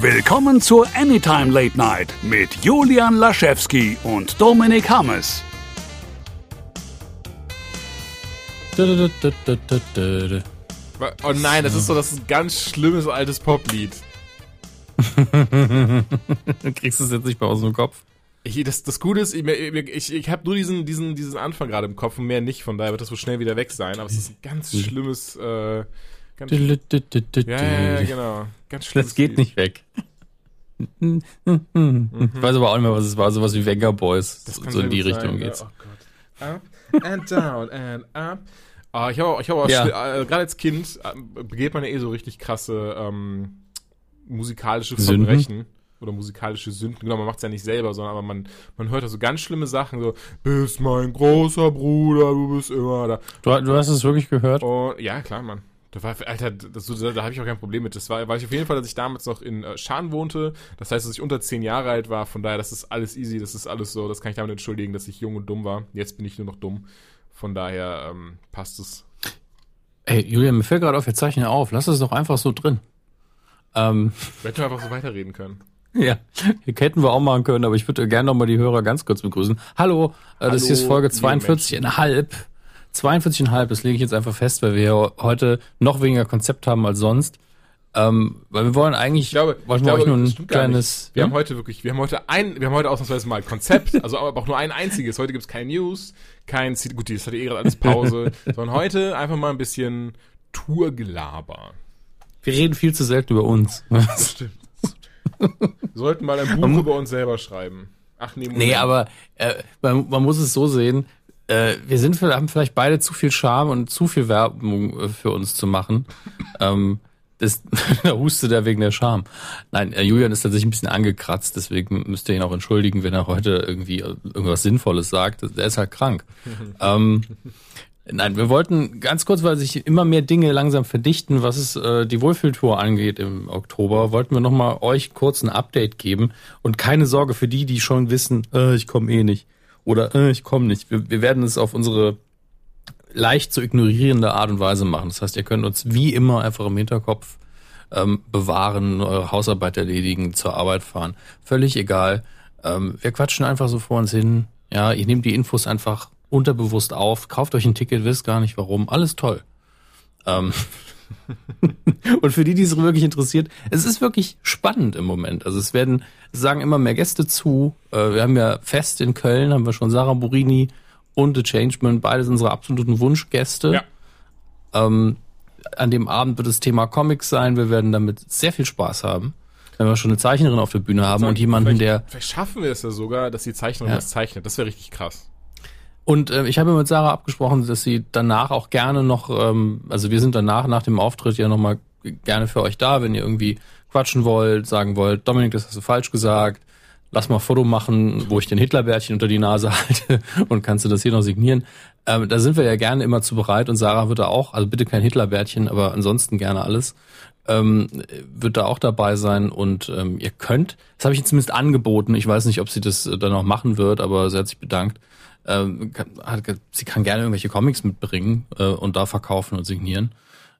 Willkommen zur Anytime Late Night mit Julian Laschewski und Dominik Hammes. Oh nein, das ist so das ist ein ganz schlimmes altes Poplied. Kriegst du es jetzt nicht mehr aus dem Kopf? Ich, das, das Gute ist, ich, ich, ich habe nur diesen, diesen, diesen Anfang gerade im Kopf und mehr nicht, von daher wird das so schnell wieder weg sein. Aber es ist ein ganz schlimmes, äh, ganz ja, ja, genau. Ganz Das geht Lied. nicht weg. Mhm. Ich weiß aber auch nicht mehr, was es war. Sowas wie Venga Boys. So in die Richtung sein, geht's. Ja, oh Gott. Up and down and up. Ah, ich habe auch, ich hab auch ja. äh, gerade als Kind äh, begeht man ja eh so richtig krasse ähm, musikalische Verbrechen. Sünden. Oder musikalische Sünden. Genau, man macht es ja nicht selber, sondern aber man, man hört da so ganz schlimme Sachen, so, bist mein großer Bruder, du bist immer da. Du, du hast es wirklich gehört? Und, ja, klar, Mann. Da war, Alter, das, da, da habe ich auch kein Problem mit. Das war, war ich auf jeden Fall, dass ich damals noch in äh, Schaan wohnte. Das heißt, dass ich unter zehn Jahre alt war. Von daher, das ist alles easy, das ist alles so. Das kann ich damit entschuldigen, dass ich jung und dumm war. Jetzt bin ich nur noch dumm. Von daher ähm, passt es. Ey, Julian, mir fällt gerade auf, wir zeichnen auf. Lass es doch einfach so drin. Ähm, Hätten wir einfach so weiterreden können. Ja, hätten wir auch machen können, aber ich würde gerne noch mal die Hörer ganz kurz begrüßen. Hallo, äh, das hier ist Folge 42,5. 42,5, das lege ich jetzt einfach fest, weil wir heute noch weniger Konzept haben als sonst. Ähm, weil wir wollen eigentlich, ich glaube, ich glaube, nur ein kleines. Wir ja? haben heute wirklich, wir haben heute ein, wir haben heute ausnahmsweise mal Konzept, also aber auch nur ein einziges. Heute gibt's keine News, kein, gut, das hatte eh gerade alles Pause, sondern heute einfach mal ein bisschen Tourgelaber. Wir reden viel zu selten über uns. Das stimmt. Wir sollten mal ein Buch über uns selber schreiben. Ach nee, Moment. nee aber äh, man, man muss es so sehen, äh, wir sind haben vielleicht beide zu viel Charme und zu viel Werbung äh, für uns zu machen. ähm, das, da hustet er wegen der Scham. Nein, äh, Julian ist tatsächlich ein bisschen angekratzt, deswegen müsst ihr ihn auch entschuldigen, wenn er heute irgendwie irgendwas Sinnvolles sagt. Der ist halt krank. ähm, nein, wir wollten ganz kurz, weil sich immer mehr Dinge langsam verdichten, was es äh, die Wohlfühltour angeht im Oktober, wollten wir nochmal euch kurz ein Update geben. Und keine Sorge für die, die schon wissen, äh, ich komme eh nicht. Oder äh, ich komme nicht. Wir, wir werden es auf unsere leicht zu ignorierende Art und Weise machen. Das heißt, ihr könnt uns wie immer einfach im Hinterkopf ähm, bewahren, eure Hausarbeit erledigen, zur Arbeit fahren. Völlig egal. Ähm, wir quatschen einfach so vor uns hin. Ja, ihr nehmt die Infos einfach unterbewusst auf, kauft euch ein Ticket, wisst gar nicht warum. Alles toll. Ähm und für die, die es wirklich interessiert, es ist wirklich spannend im Moment. Also es werden, es sagen immer mehr Gäste zu. Äh, wir haben ja Fest in Köln, haben wir schon Sarah Burini, und The Changeman, beides unsere absoluten Wunschgäste. Ja. Ähm, an dem Abend wird das Thema Comics sein. Wir werden damit sehr viel Spaß haben. Wenn wir schon eine Zeichnerin auf der Bühne haben und jemanden, der. Vielleicht schaffen wir es ja sogar, dass die Zeichnerin ja. das zeichnet. Das wäre richtig krass. Und äh, ich habe mit Sarah abgesprochen, dass sie danach auch gerne noch, ähm, also wir sind danach, nach dem Auftritt ja nochmal gerne für euch da, wenn ihr irgendwie quatschen wollt, sagen wollt, Dominik, das hast du falsch gesagt, lass mal ein Foto machen, wo ich den Hitlerbärtchen unter die Nase halte und kannst du das hier noch signieren. Ähm, da sind wir ja gerne immer zu bereit und Sarah wird da auch, also bitte kein Hitlerbärtchen, aber ansonsten gerne alles, ähm, wird da auch dabei sein und ähm, ihr könnt, das habe ich ihr zumindest angeboten, ich weiß nicht, ob sie das dann noch machen wird, aber sie hat sich bedankt. Ähm, hat, sie kann gerne irgendwelche Comics mitbringen äh, und da verkaufen und signieren.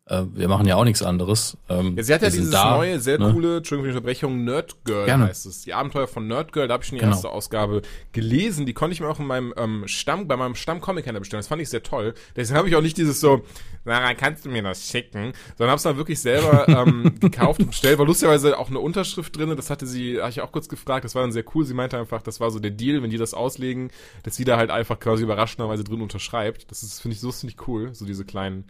Äh, wir machen ja auch nichts anderes. Ähm, ja, sie hat ja dieses da, neue, sehr ne? coole, Entschuldigung für die Unterbrechung, Nerd Girl Gerne. heißt es. Die Abenteuer von Nerd Girl, da habe ich schon die genau. erste Ausgabe gelesen. Die konnte ich mir auch in meinem ähm, Stamm, bei meinem Stamm-Comic-Händler bestellen. Das fand ich sehr toll. Deswegen habe ich auch nicht dieses so, Sarah, kannst du mir das schicken? Sondern habe es dann wirklich selber ähm, gekauft und bestellt. War lustigerweise auch eine Unterschrift drin. Das hatte sie, habe ich auch kurz gefragt. Das war dann sehr cool. Sie meinte einfach, das war so der Deal, wenn die das auslegen, dass sie da halt einfach quasi überraschenderweise drin unterschreibt. Das ist, finde ich, so finde ich cool. So diese kleinen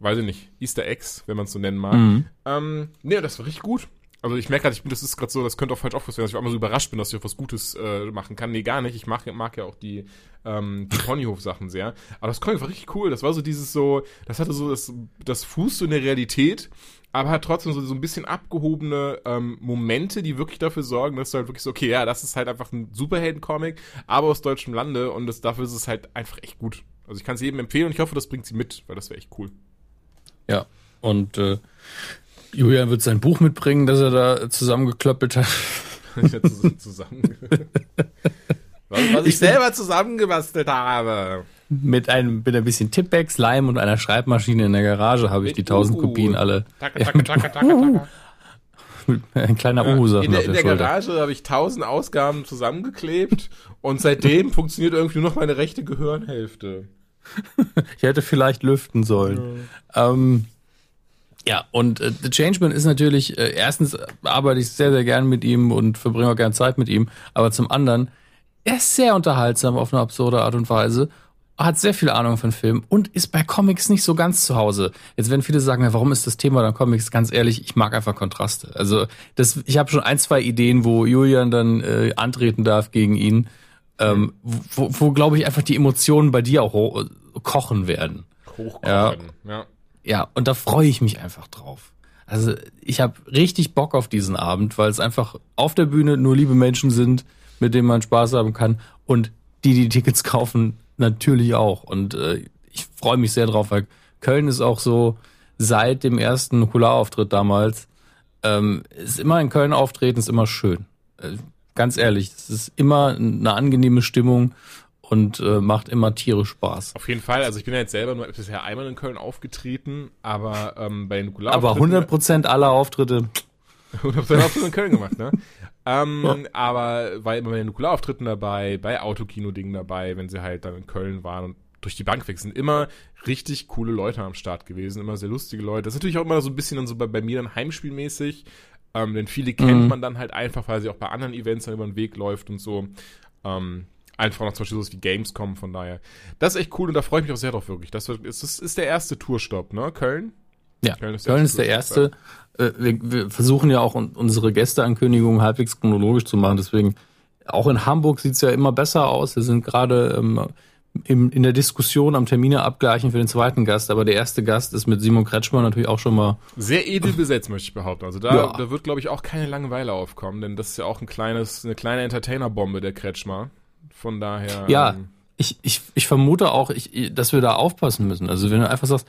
weiß ich nicht, Easter Eggs, wenn man es so nennen mag. Mhm. Ähm, nee, das war richtig gut. Also ich merke gerade, ich bin, das ist gerade so, das könnte auch falsch aufgefasst werden, dass ich auch immer so überrascht bin, dass ich auch was Gutes äh, machen kann. Nee, gar nicht. Ich mag, mag ja auch die, ähm, die Ponyhof-Sachen sehr. Aber das Comic war richtig cool. Das war so dieses so, das hatte so das, das Fuß so in der Realität, aber hat trotzdem so, so ein bisschen abgehobene ähm, Momente, die wirklich dafür sorgen, dass du halt wirklich so, okay, ja, das ist halt einfach ein Superhelden-Comic, aber aus deutschem Lande und das, dafür ist es halt einfach echt gut. Also ich kann es jedem empfehlen und ich hoffe, das bringt sie mit, weil das wäre echt cool. Ja, und äh, Julian wird sein Buch mitbringen, das er da zusammengeklöppelt hat. zusammen. was, was ich, ich selber zusammengebastelt habe. Mit einem, mit ein bisschen Tippex, Leim und einer Schreibmaschine in der Garage habe ich die tausend uh, Kopien alle. Taka, taka, taka, taka, taka. ein kleiner Uhu ja, In der, in der Garage habe ich tausend Ausgaben zusammengeklebt und seitdem funktioniert irgendwie nur noch meine rechte Gehirnhälfte. ich hätte vielleicht lüften sollen. Ja, ähm, ja und äh, The Changeman ist natürlich, äh, erstens arbeite ich sehr, sehr gern mit ihm und verbringe auch gern Zeit mit ihm, aber zum anderen, er ist sehr unterhaltsam auf eine absurde Art und Weise hat sehr viel Ahnung von Film und ist bei Comics nicht so ganz zu Hause. Jetzt werden viele sagen, warum ist das Thema dann Comics? Ganz ehrlich, ich mag einfach Kontraste. Also das, ich habe schon ein, zwei Ideen, wo Julian dann äh, antreten darf gegen ihn, ähm, wo, wo glaube ich einfach die Emotionen bei dir auch kochen werden. Hochkochen, ja. ja. Ja, und da freue ich mich einfach drauf. Also ich habe richtig Bock auf diesen Abend, weil es einfach auf der Bühne nur liebe Menschen sind, mit denen man Spaß haben kann und die die Tickets kaufen, natürlich auch. Und äh, ich freue mich sehr drauf, weil Köln ist auch so seit dem ersten Nukularauftritt damals, ähm, ist immer in Köln auftreten, ist immer schön. Äh, ganz ehrlich, es ist immer eine angenehme Stimmung und äh, macht immer tierisch Spaß. Auf jeden Fall. Also ich bin ja jetzt selber nur bisher einmal in Köln aufgetreten, aber ähm, bei Nukular Aber 100 Prozent aller Auftritte. 100 Auftritte in Köln gemacht, ne? Ähm, ja. Aber war immer bei den Nukularauftritten dabei, bei Autokino-Dingen dabei, wenn sie halt dann in Köln waren und durch die Bank weg sind. Immer richtig coole Leute am Start gewesen, immer sehr lustige Leute. Das ist natürlich auch immer so ein bisschen dann so bei, bei mir dann heimspielmäßig. Ähm, denn viele kennt mhm. man dann halt einfach, weil sie auch bei anderen Events dann über den Weg läuft und so. Ähm, einfach noch zum Beispiel so wie Gamescom, von daher. Das ist echt cool und da freue ich mich auch sehr drauf, wirklich. Das, wird, das ist der erste Tourstopp, ne? Köln? Ja, Köln ist, Köln ist der erste. Äh, wir, wir versuchen ja auch unsere Gästeankündigungen halbwegs chronologisch zu machen. Deswegen, auch in Hamburg sieht's ja immer besser aus. Wir sind gerade ähm, im, in der Diskussion am Termine abgleichen für den zweiten Gast, aber der erste Gast ist mit Simon Kretschmer natürlich auch schon mal. Sehr edel besetzt, möchte ich behaupten. Also da, ja. da wird, glaube ich, auch keine Langeweile aufkommen, denn das ist ja auch ein kleines, eine kleine Entertainer-Bombe, der Kretschmer. Von daher. Ja, ähm, ich, ich, ich vermute auch, ich, dass wir da aufpassen müssen. Also wenn du einfach sagst,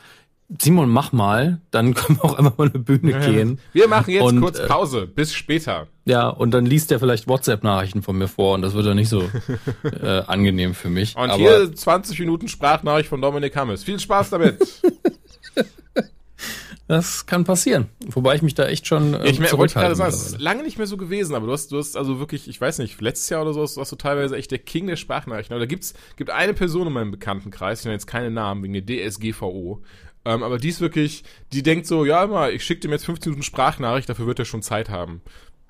Simon, mach mal, dann können wir auch einfach mal eine Bühne gehen. Wir machen jetzt und, kurz äh, Pause, bis später. Ja, und dann liest er vielleicht WhatsApp-Nachrichten von mir vor und das wird dann nicht so äh, angenehm für mich. Und Aber hier 20 Minuten Sprachnachricht von Dominik Hammes. Viel Spaß damit. Das kann passieren. Wobei ich mich da echt schon. Ähm, ich mehr, wollte gerade sagen, es ist lange nicht mehr so gewesen, aber du hast, du hast also wirklich, ich weiß nicht, letztes Jahr oder so warst du teilweise echt der King der Sprachnachrichten. Aber da gibt's, gibt eine Person in meinem Bekanntenkreis, ich nenne jetzt keine Namen, wegen der DSGVO, ähm, aber die ist wirklich, die denkt so, ja immer, ich schicke dem jetzt 15 Minuten Sprachnachricht, dafür wird er schon Zeit haben.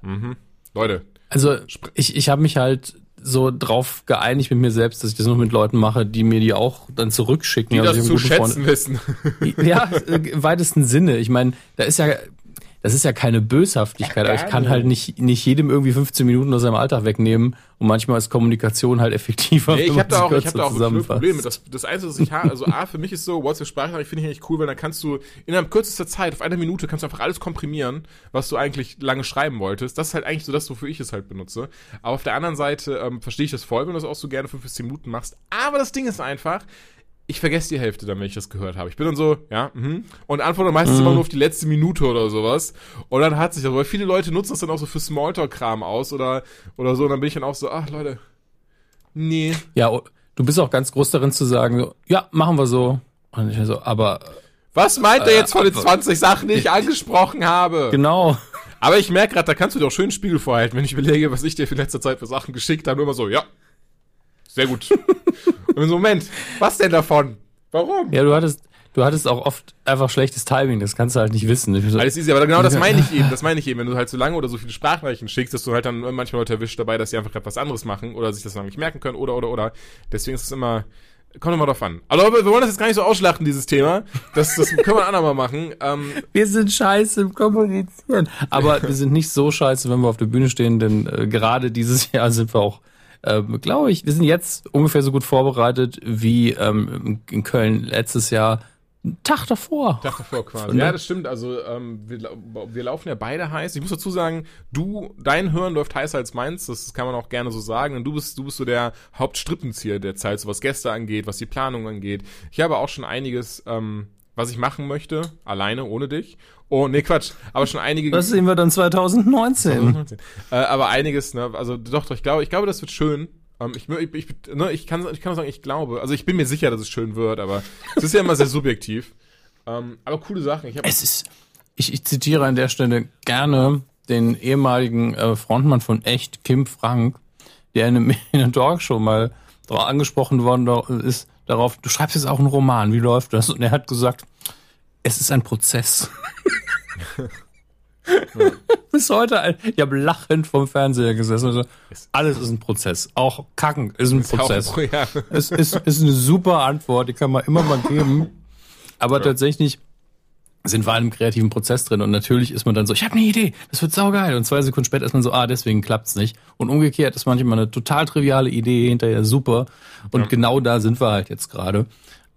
Mhm. Leute. Also ich, ich habe mich halt so drauf geeinigt mit mir selbst, dass ich das nur mit Leuten mache, die mir die auch dann zurückschicken. Die also das zu schätzen Freund. wissen. Ja, im weitesten Sinne. Ich meine, da ist ja das ist ja keine Böshaftigkeit, aber ich kann halt nicht, nicht jedem irgendwie 15 Minuten aus seinem Alltag wegnehmen und manchmal ist Kommunikation halt effektiver. Nee, ich habe da auch, ich hab da auch ein Problem mit. Das, das Einzige, was ich habe, also A, für mich ist so, WhatsApp-Sprachnachricht finde ich eigentlich cool, weil dann kannst du innerhalb kürzester Zeit, auf eine Minute, kannst du einfach alles komprimieren, was du eigentlich lange schreiben wolltest. Das ist halt eigentlich so das, wofür ich es halt benutze. Aber auf der anderen Seite ähm, verstehe ich das voll, wenn du das auch so gerne 5 bis 10 Minuten machst. Aber das Ding ist einfach, ich vergesse die Hälfte dann, wenn ich das gehört habe. Ich bin dann so, ja, mhm. Und antworte meistens mhm. immer nur auf die letzte Minute oder sowas. Und dann hat sich das, weil viele Leute nutzen das dann auch so für Smalltalk-Kram aus oder, oder so. Und dann bin ich dann auch so, ach Leute, nee. Ja, du bist auch ganz groß darin zu sagen, ja, machen wir so. Und ich so, aber. Was meint äh, er jetzt von den 20 Sachen, die ich angesprochen habe? Genau. Aber ich merke gerade, da kannst du dir auch schön Spiegel vorhalten, wenn ich überlege, was ich dir für letzter Zeit für Sachen geschickt habe. Nur immer so, ja, sehr gut. Und Moment, was denn davon? Warum? Ja, du hattest, du hattest auch oft einfach schlechtes Timing, das kannst du halt nicht wissen. So, Alles easy, aber genau das meine ich eben, das meine ich eben, wenn du halt so lange oder so viele Sprachnachrichten schickst, dass du halt dann manchmal Leute erwischt dabei, dass sie einfach etwas anderes machen oder sich das noch nicht merken können oder, oder, oder. Deswegen ist es immer, kommt immer drauf an. Aber wir wollen das jetzt gar nicht so ausschlachten, dieses Thema. Das, das können wir ein andermal machen. Ähm, wir sind scheiße im Kommunizieren. Aber wir sind nicht so scheiße, wenn wir auf der Bühne stehen, denn äh, gerade dieses Jahr sind wir auch ähm, glaube ich, wir sind jetzt ungefähr so gut vorbereitet wie ähm, in Köln letztes Jahr. Tag davor. Tag davor quasi. Ja, das stimmt. Also ähm, wir, wir laufen ja beide heiß. Ich muss dazu sagen, du, dein Hören läuft heißer als meins. Das kann man auch gerne so sagen. Und du bist, du bist so der Hauptstrippenzieher der Zeit, so was Gäste angeht, was die Planung angeht. Ich habe auch schon einiges ähm, was ich machen möchte, alleine, ohne dich. Oh, nee, Quatsch. Aber schon einige. Das sehen wir dann 2019. 2019. Äh, aber einiges, ne, also doch, doch, ich glaube, ich glaube, das wird schön. Ähm, ich, ich, ich, ne, ich kann, ich kann sagen, ich glaube. Also ich bin mir sicher, dass es schön wird, aber es ist ja immer sehr subjektiv. Ähm, aber coole Sachen. Ich hab es ist, ich, ich zitiere an der Stelle gerne den ehemaligen äh, Frontmann von Echt, Kim Frank, der in, einem, in einer Talkshow mal angesprochen worden ist, darauf, du schreibst jetzt auch einen Roman, wie läuft das? Und er hat gesagt, es ist ein Prozess. Ja. Bis heute, ich habe lachend vom Fernseher gesessen. Also, alles ist ein Prozess. Auch Kacken ist ein Prozess. Auch, ja. Es ist, ist eine super Antwort, die kann man immer mal geben. Aber ja. tatsächlich sind wir in einem kreativen Prozess drin und natürlich ist man dann so, ich habe eine Idee, das wird saugeil und zwei Sekunden später ist man so, ah, deswegen klappt's nicht und umgekehrt ist manchmal eine total triviale Idee hinterher super und ja. genau da sind wir halt jetzt gerade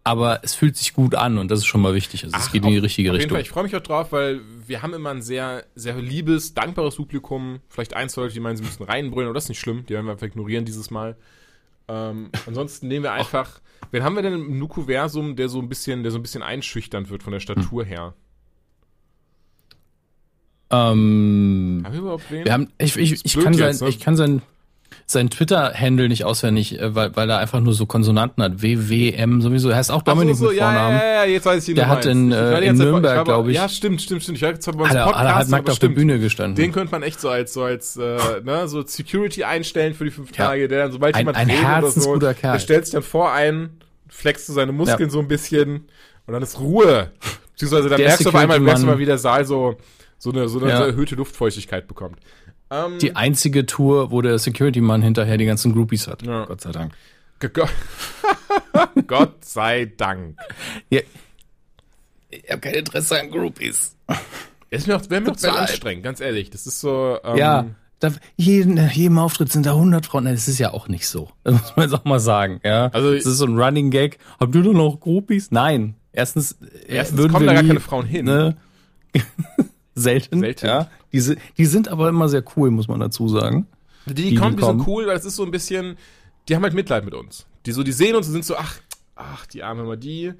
aber es fühlt sich gut an und das ist schon mal wichtig. Also Ach, es geht in die richtige Richtung. Fall, ich freue mich auch drauf, weil wir haben immer ein sehr, sehr liebes, dankbares Publikum. Vielleicht eins Leute, die meinen, sie müssen reinbrüllen, aber das ist nicht schlimm. Die werden wir einfach ignorieren dieses Mal. Ähm, ansonsten nehmen wir einfach. Wen haben wir denn im Nukuversum, der so ein bisschen, der so ein bisschen einschüchternd wird von der Statur hm. her? Ähm, haben wir überhaupt wen? Wir haben, ich, ich, ich, kann jetzt, sein, ne? ich kann sein, sein Twitter-Handle nicht auswendig, äh, weil, weil er einfach nur so Konsonanten hat. WWM sowieso. Er heißt auch Dominik so, so, mit Vornamen. Ja, ja, ja, jetzt weiß ich ihn Der hat in, äh, in Nürnberg, glaube ich. Ja, stimmt, stimmt, stimmt. Ich war jetzt bei uns Podcast, hat nackt auf der Bühne gestanden. Den könnte man echt so als, so als, äh, ne, so Security einstellen für die fünf ja. Tage, der dann, sobald ein, jemand ein redet oder so, Kerl. der stellt sich dann vor ein, flext so seine Muskeln ja. so ein bisschen und dann ist Ruhe. Beziehungsweise dann der merkst du auf einmal, merkst du mal, wie der Saal so, so eine, so eine ja. erhöhte Luftfeuchtigkeit bekommt. Ähm, die einzige Tour, wo der Security-Mann hinterher die ganzen Groupies hat. Ja. Gott sei Dank. Gott sei Dank. Ja. Ich habe kein Interesse an Groupies. Es wäre mir auch zu anstrengend, ganz ehrlich. Das ist so. Ähm, ja. Da, jeden, jedem Auftritt sind da 100 Frauen. Das ist ja auch nicht so. Das muss man jetzt auch mal sagen. Ja, also das ist so ein Running Gag. Habt ihr da noch Groupies? Nein. Erstens, äh, erstens würden kommen da gar nie, keine Frauen hin. Ne? Selten. Selten. Ja. Die, die sind aber immer sehr cool, muss man dazu sagen. Die, die, die kommen, die sind cool, weil es ist so ein bisschen, die haben halt Mitleid mit uns. Die so, die sehen uns und sind so, ach, ach, die arme mal die.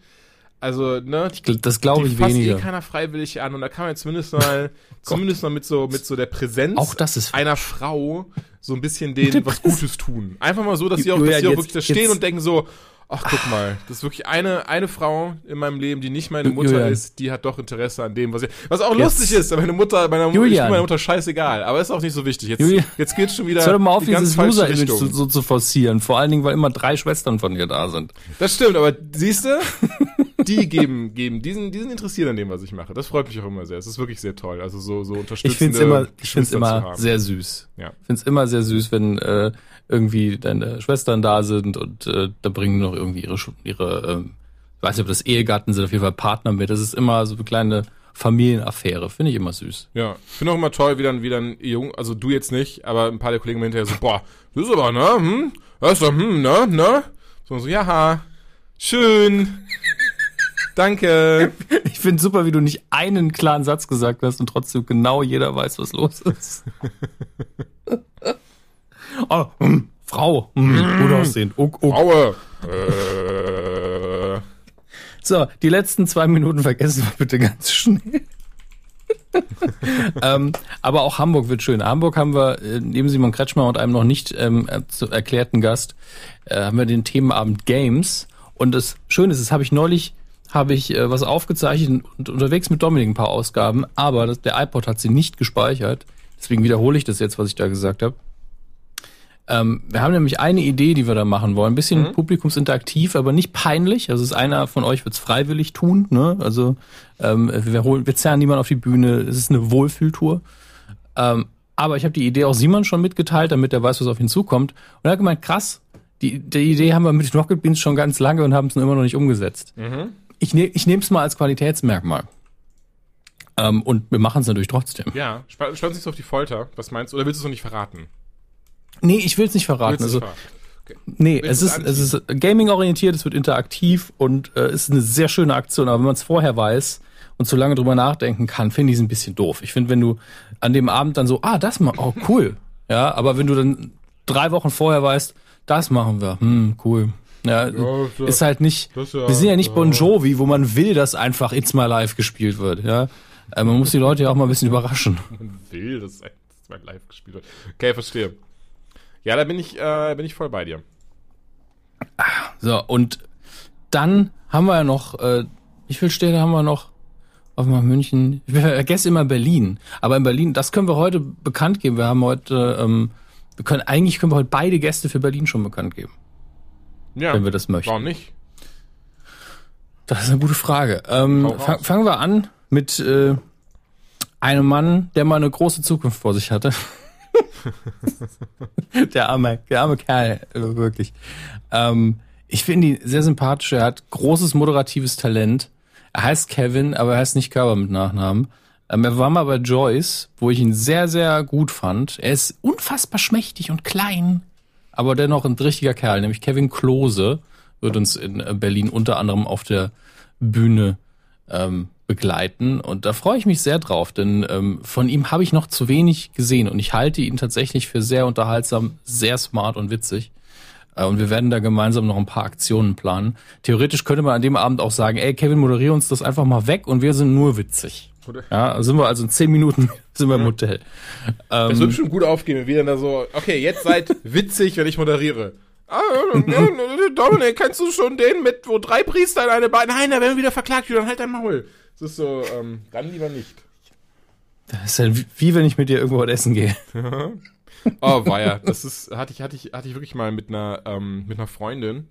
Also, ne? Ich, das glaube ich weniger. eh keiner freiwillig an und da kann man zumindest mal, zumindest mal mit so, mit so der Präsenz auch das ist einer Frau so ein bisschen denen was Gutes tun. Einfach mal so, dass sie auch, dass sie auch wirklich da stehen und denken so, Ach, guck mal, das ist wirklich eine, eine Frau in meinem Leben, die nicht meine Mutter Julian. ist, die hat doch Interesse an dem, was ich, was auch Jetzt. lustig ist, meine Mutter, meiner Julian. ich meine Mutter scheißegal, aber ist auch nicht so wichtig. Jetzt, Julian. jetzt geht's schon wieder. Hör doch mal auf, die dieses Loser-Image so, so zu forcieren. Vor allen Dingen, weil immer drei Schwestern von ihr da sind. Das stimmt, aber siehst du, die geben, geben, die sind, die sind interessiert an dem, was ich mache. Das freut mich auch immer sehr. Es ist wirklich sehr toll. Also so, so unterstützende Ich find's immer, ich find's immer sehr süß. Ja. Ich find's immer sehr süß, wenn, äh, irgendwie deine Schwestern da sind und äh, da bringen noch irgendwie ihre, ihre äh, ich weiß nicht, ob das Ehegatten sind, auf jeden Fall Partner mit. Das ist immer so eine kleine Familienaffäre. Finde ich immer süß. Ja, finde auch immer toll, wie dann, wie dann jung, also du jetzt nicht, aber ein paar der Kollegen hinterher so, boah, das ist aber, ne, hm, das ist doch, hm, ne, ne? So, so, ja, schön. Danke. Ich finde super, wie du nicht einen klaren Satz gesagt hast und trotzdem genau jeder weiß, was los ist. Oh, hm, Frau, hm, gut aussehen. Uck, uck. Fraue. Äh. So, die letzten zwei Minuten vergessen wir bitte ganz schnell. ähm, aber auch Hamburg wird schön. Hamburg haben wir äh, neben Simon Kretschmer und einem noch nicht ähm, zu erklärten Gast äh, haben wir den Themenabend Games. Und das Schöne ist, das habe ich neulich habe ich äh, was aufgezeichnet und unterwegs mit Dominik ein paar Ausgaben, aber das, der iPod hat sie nicht gespeichert. Deswegen wiederhole ich das jetzt, was ich da gesagt habe. Ähm, wir haben nämlich eine Idee, die wir da machen wollen. Ein bisschen mhm. publikumsinteraktiv, aber nicht peinlich. Also ist einer von euch wird es freiwillig tun. Ne? Also ähm, wir holen, wir zerren niemanden auf die Bühne. Es ist eine Wohlfühltour. Ähm, aber ich habe die Idee auch Simon schon mitgeteilt, damit er weiß, was auf ihn zukommt. Und er hat gemeint, krass, die, die Idee haben wir mit Rocket Beans schon ganz lange und haben es nur immer noch nicht umgesetzt. Mhm. Ich, ne, ich nehme es mal als Qualitätsmerkmal. Ähm, und wir machen es natürlich trotzdem. Ja, spann, spann sich auf die Folter. Was meinst du? Oder willst du es noch nicht verraten? Nee, ich will es nicht verraten. Also, okay. Nee, es ist, es ist gaming-orientiert, es wird interaktiv und äh, ist eine sehr schöne Aktion. Aber wenn man es vorher weiß und zu lange drüber nachdenken kann, finde ich es ein bisschen doof. Ich finde, wenn du an dem Abend dann so, ah, das mal, oh, cool. ja, aber wenn du dann drei Wochen vorher weißt, das machen wir, hm, cool. Ja, ja ist halt nicht, ja, wir sind ja nicht Bon Jovi, wo man will, dass einfach It's My Life gespielt wird, ja. Äh, man muss die Leute ja auch mal ein bisschen überraschen. Man will, dass It's My Life gespielt wird. Okay, verstehe. Ja, da bin ich, äh, bin ich voll bei dir. So, und dann haben wir ja noch, äh, wie viele Städte haben wir noch? Offenbach, München. Ich vergesse immer Berlin. Aber in Berlin, das können wir heute bekannt geben. Wir haben heute, ähm, wir können, eigentlich können wir heute beide Gäste für Berlin schon bekannt geben. Ja. Wenn wir das möchten. Warum nicht? Das ist eine gute Frage. Ähm, fang, fangen wir an mit äh, einem Mann, der mal eine große Zukunft vor sich hatte. der arme, der arme Kerl, wirklich. Ähm, ich finde ihn sehr sympathisch. Er hat großes moderatives Talent. Er heißt Kevin, aber er heißt nicht Körber mit Nachnamen. Ähm, er war mal bei Joyce, wo ich ihn sehr, sehr gut fand. Er ist unfassbar schmächtig und klein, aber dennoch ein richtiger Kerl, nämlich Kevin Klose wird uns in Berlin unter anderem auf der Bühne ähm, begleiten. Und da freue ich mich sehr drauf, denn ähm, von ihm habe ich noch zu wenig gesehen und ich halte ihn tatsächlich für sehr unterhaltsam, sehr smart und witzig. Äh, und wir werden da gemeinsam noch ein paar Aktionen planen. Theoretisch könnte man an dem Abend auch sagen, ey Kevin, moderier uns das einfach mal weg und wir sind nur witzig. Ja, sind wir also in zehn Minuten sind wir im Hotel. Das ähm, wird schon gut aufgehen, wenn wir dann da so, okay, jetzt seid witzig, wenn ich moderiere. Ah, Dominik, kennst du schon den mit, wo drei Priester in eine Bar... Nein, da werden wir wieder verklagt, dann halt dein Maul. Das ist so, ähm, dann lieber nicht. Das ist ja wie, wie wenn ich mit dir irgendwo essen gehe. oh, war ja. Das ist, hatte ich, hatte ich, hatte ich wirklich mal mit einer, ähm, mit einer Freundin,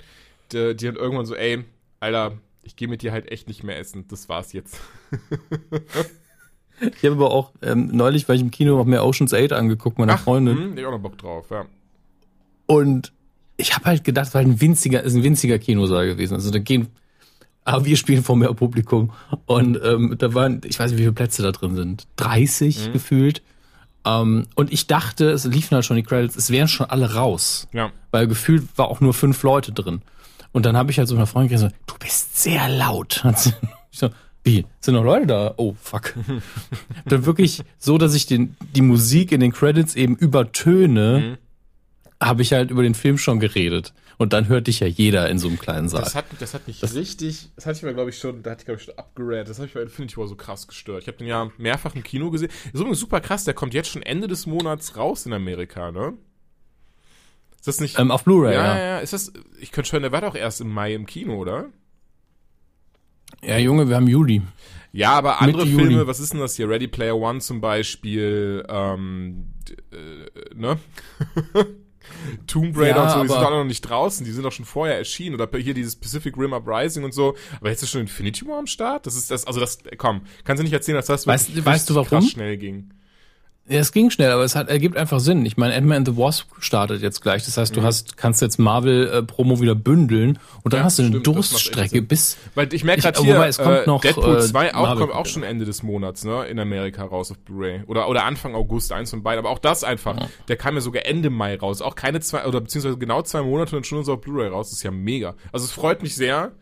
die, die hat irgendwann so, ey, Alter, ich gehe mit dir halt echt nicht mehr essen. Das war's jetzt. ich habe aber auch ähm, neulich, weil ich im Kino noch mehr Ocean's 8 angeguckt, meiner Ach, Freundin. Hm, ich auch noch Bock drauf, ja. Und ich habe halt gedacht, weil ein winziger, ist ein winziger Kinosaal gewesen. Also da gehen, aber wir spielen vor mehr Publikum. Und ähm, da waren, ich weiß nicht, wie viele Plätze da drin sind. 30 mhm. gefühlt. Ähm, und ich dachte, es liefen halt schon die Credits, es wären schon alle raus. Ja. Weil gefühlt war auch nur fünf Leute drin. Und dann habe ich halt so einer Freundin gesagt, du bist sehr laut. Ich so, wie? Sind noch Leute da? Oh, fuck. dann wirklich so, dass ich den, die Musik in den Credits eben übertöne, mhm. Habe ich halt über den Film schon geredet. Und dann hört dich ja jeder in so einem kleinen Saal. Das hat, das hat mich das richtig, das hatte ich mir, glaube ich, schon, da hatte ich, glaube ich, schon abgeratet. Das habe ich bei Infinity War so krass gestört. Ich habe den ja mehrfach im Kino gesehen. Ist übrigens super krass, der kommt jetzt schon Ende des Monats raus in Amerika, ne? Ist das nicht. Ähm, auf Blu-ray, ja, ja. Ja, ist das, ich könnte schon, der war doch erst im Mai im Kino, oder? Ja, Junge, wir haben Juli. Ja, aber andere Mitte Filme, Juli. was ist denn das hier? Ready Player One zum Beispiel, ähm, äh, ne? Tomb Raider ja, und so, die sind doch noch nicht draußen, die sind doch schon vorher erschienen. Oder hier dieses Pacific Rim Uprising und so. Aber jetzt ist schon Infinity War am Start? Das ist das, also das, komm, kannst du nicht erzählen, dass das weißt, weißt du warum? schnell ging. Ja, es ging schnell, aber es hat, ergibt einfach Sinn. Ich meine, Ant-Man and the Wasp startet jetzt gleich. Das heißt, du mhm. hast, kannst jetzt Marvel-Promo äh, wieder bündeln und dann ja, hast du eine stimmt, Durststrecke bis. Weil ich merke gerade hier, es kommt äh, noch, Deadpool 2 äh, auch, kommt auch schon Ende des Monats, ne, in Amerika raus auf Blu-ray. Oder, oder Anfang August, eins von beiden. Aber auch das einfach, ja. der kam ja sogar Ende Mai raus. Auch keine zwei, oder beziehungsweise genau zwei Monate und schon so auf Blu-ray raus. Das ist ja mega. Also es freut mich sehr.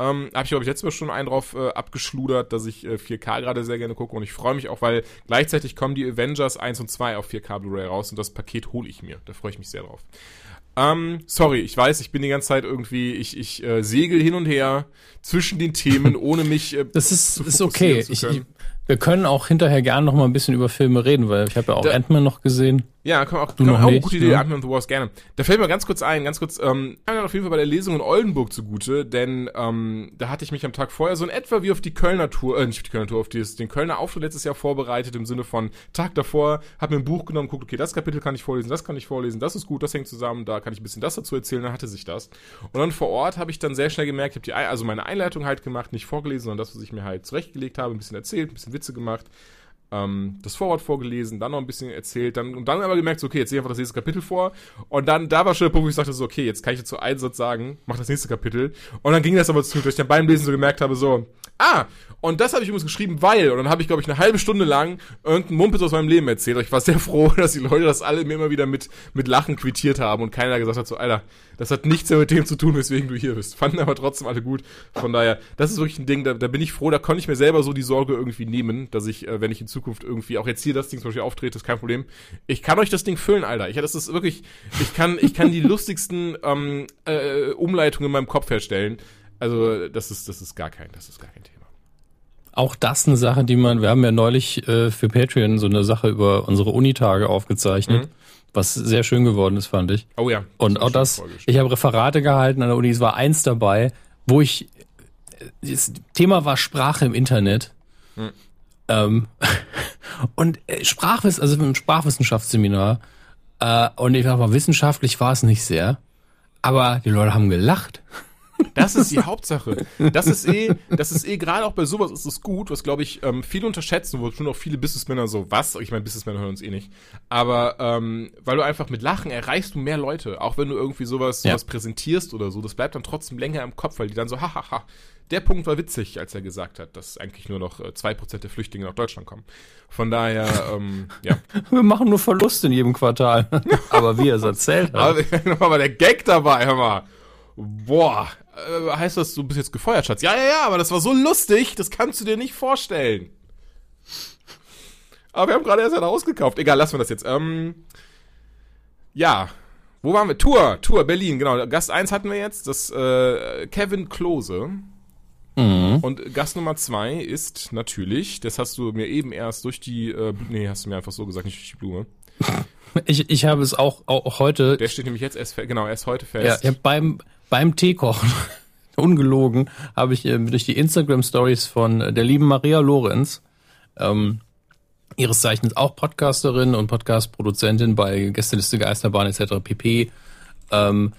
Ähm, habe ich, glaube ich, letztes Mal schon einen drauf äh, abgeschludert, dass ich äh, 4K gerade sehr gerne gucke und ich freue mich auch, weil gleichzeitig kommen die Avengers 1 und 2 auf 4K Blu-ray raus und das Paket hole ich mir. Da freue ich mich sehr drauf. Ähm, sorry, ich weiß, ich bin die ganze Zeit irgendwie, ich, ich äh, segel hin und her zwischen den Themen, ohne mich. Äh, das ist, ist okay. Ich, ich, wir können auch hinterher gerne noch mal ein bisschen über Filme reden, weil ich habe ja auch Ant-Man noch gesehen. Ja, kann auch, du kann noch auch nicht, gute Idee, ne? Ant-Man the Wars gerne. Da fällt mir ganz kurz ein, ganz kurz, ähm, kam auf jeden Fall bei der Lesung in Oldenburg zugute, denn ähm, da hatte ich mich am Tag vorher so in etwa wie auf die Kölner Tour, äh, nicht auf die Kölner Tour, auf die, den Kölner Auftritt letztes Jahr vorbereitet, im Sinne von Tag davor, hab mir ein Buch genommen, guckt, okay, das Kapitel kann ich vorlesen, das kann ich vorlesen, das ist gut, das hängt zusammen, da kann ich ein bisschen das dazu erzählen, dann hatte sich das. Und dann vor Ort habe ich dann sehr schnell gemerkt, ich habe die, also meine Einleitung halt gemacht, nicht vorgelesen, sondern das, was ich mir halt zurechtgelegt habe, ein bisschen erzählt, ein bisschen Witze gemacht ähm, das Vorwort vorgelesen, dann noch ein bisschen erzählt, dann und dann aber gemerkt, so, okay, jetzt sehe ich einfach das nächste Kapitel vor. Und dann, da war schon der Punkt, wo ich sagte, so, okay, jetzt kann ich dazu einen Satz sagen, mach das nächste Kapitel. Und dann ging das aber zu, dass ich dann beim Lesen so gemerkt habe, so, ah, und das habe ich übrigens geschrieben, weil, und dann habe ich, glaube ich, eine halbe Stunde lang irgendeinen Mumpitz aus meinem Leben erzählt. Und ich war sehr froh, dass die Leute das alle mir immer wieder mit, mit Lachen quittiert haben und keiner gesagt hat, so, Alter, das hat nichts mehr mit dem zu tun, weswegen du hier bist. Fanden aber trotzdem alle gut. Von daher, das ist wirklich ein Ding, da, da bin ich froh, da konnte ich mir selber so die Sorge irgendwie nehmen, dass ich, äh, wenn ich in Zukunft irgendwie auch jetzt hier das Ding zum Beispiel auftrete, ist kein Problem. Ich kann euch das Ding füllen, Alter. Ich, das ist wirklich, ich kann, ich kann die lustigsten ähm, äh, Umleitungen in meinem Kopf herstellen. Also, das ist, das ist gar kein, das ist gar kein Thema auch das eine Sache, die man, wir haben ja neulich äh, für Patreon so eine Sache über unsere Unitage aufgezeichnet, mhm. was sehr schön geworden ist, fand ich. Oh ja. Und auch das, ich habe Referate gehalten an der Uni, es war eins dabei, wo ich, das Thema war Sprache im Internet. Mhm. Ähm, und äh, Sprachwiss, also im Sprachwissenschaftsseminar, äh, und ich sag mal, wissenschaftlich war es nicht sehr, aber die Leute haben gelacht. Das ist die Hauptsache. Das ist eh, das ist eh gerade auch bei sowas ist es gut, was glaube ich ähm, viele unterschätzen, wo schon auch viele Businessmänner so was. Ich meine, Businessmänner hören uns eh nicht. Aber ähm, weil du einfach mit Lachen erreichst du mehr Leute, auch wenn du irgendwie sowas, ja. sowas präsentierst oder so. Das bleibt dann trotzdem länger im Kopf, weil die dann so hahaha. Der Punkt war witzig, als er gesagt hat, dass eigentlich nur noch äh, zwei Prozent der Flüchtlinge nach Deutschland kommen. Von daher, ähm, ja. Wir machen nur Verlust in jedem Quartal. aber wie er es erzählt hat. aber, aber der Gag dabei, hör mal. Boah, äh, heißt das, du bist jetzt gefeuert, Schatz? Ja, ja, ja, aber das war so lustig, das kannst du dir nicht vorstellen. Aber wir haben gerade erst ein Haus gekauft. Egal, lassen wir das jetzt. Ähm, ja, wo waren wir? Tour, Tour, Berlin, genau. Gast 1 hatten wir jetzt, das äh, Kevin Klose. Mhm. Und Gast Nummer 2 ist natürlich, das hast du mir eben erst durch die, äh, nee, hast du mir einfach so gesagt, nicht durch die Blume. Ich, ich habe es auch, auch heute. Der steht nämlich jetzt erst, genau, erst heute fest. Ja, beim, beim Teekochen, ungelogen, habe ich äh, durch die Instagram-Stories von äh, der lieben Maria Lorenz, ähm, ihres Zeichens auch Podcasterin und Podcast-Produzentin bei Gästeliste Geisterbahn etc. pp. Ähm,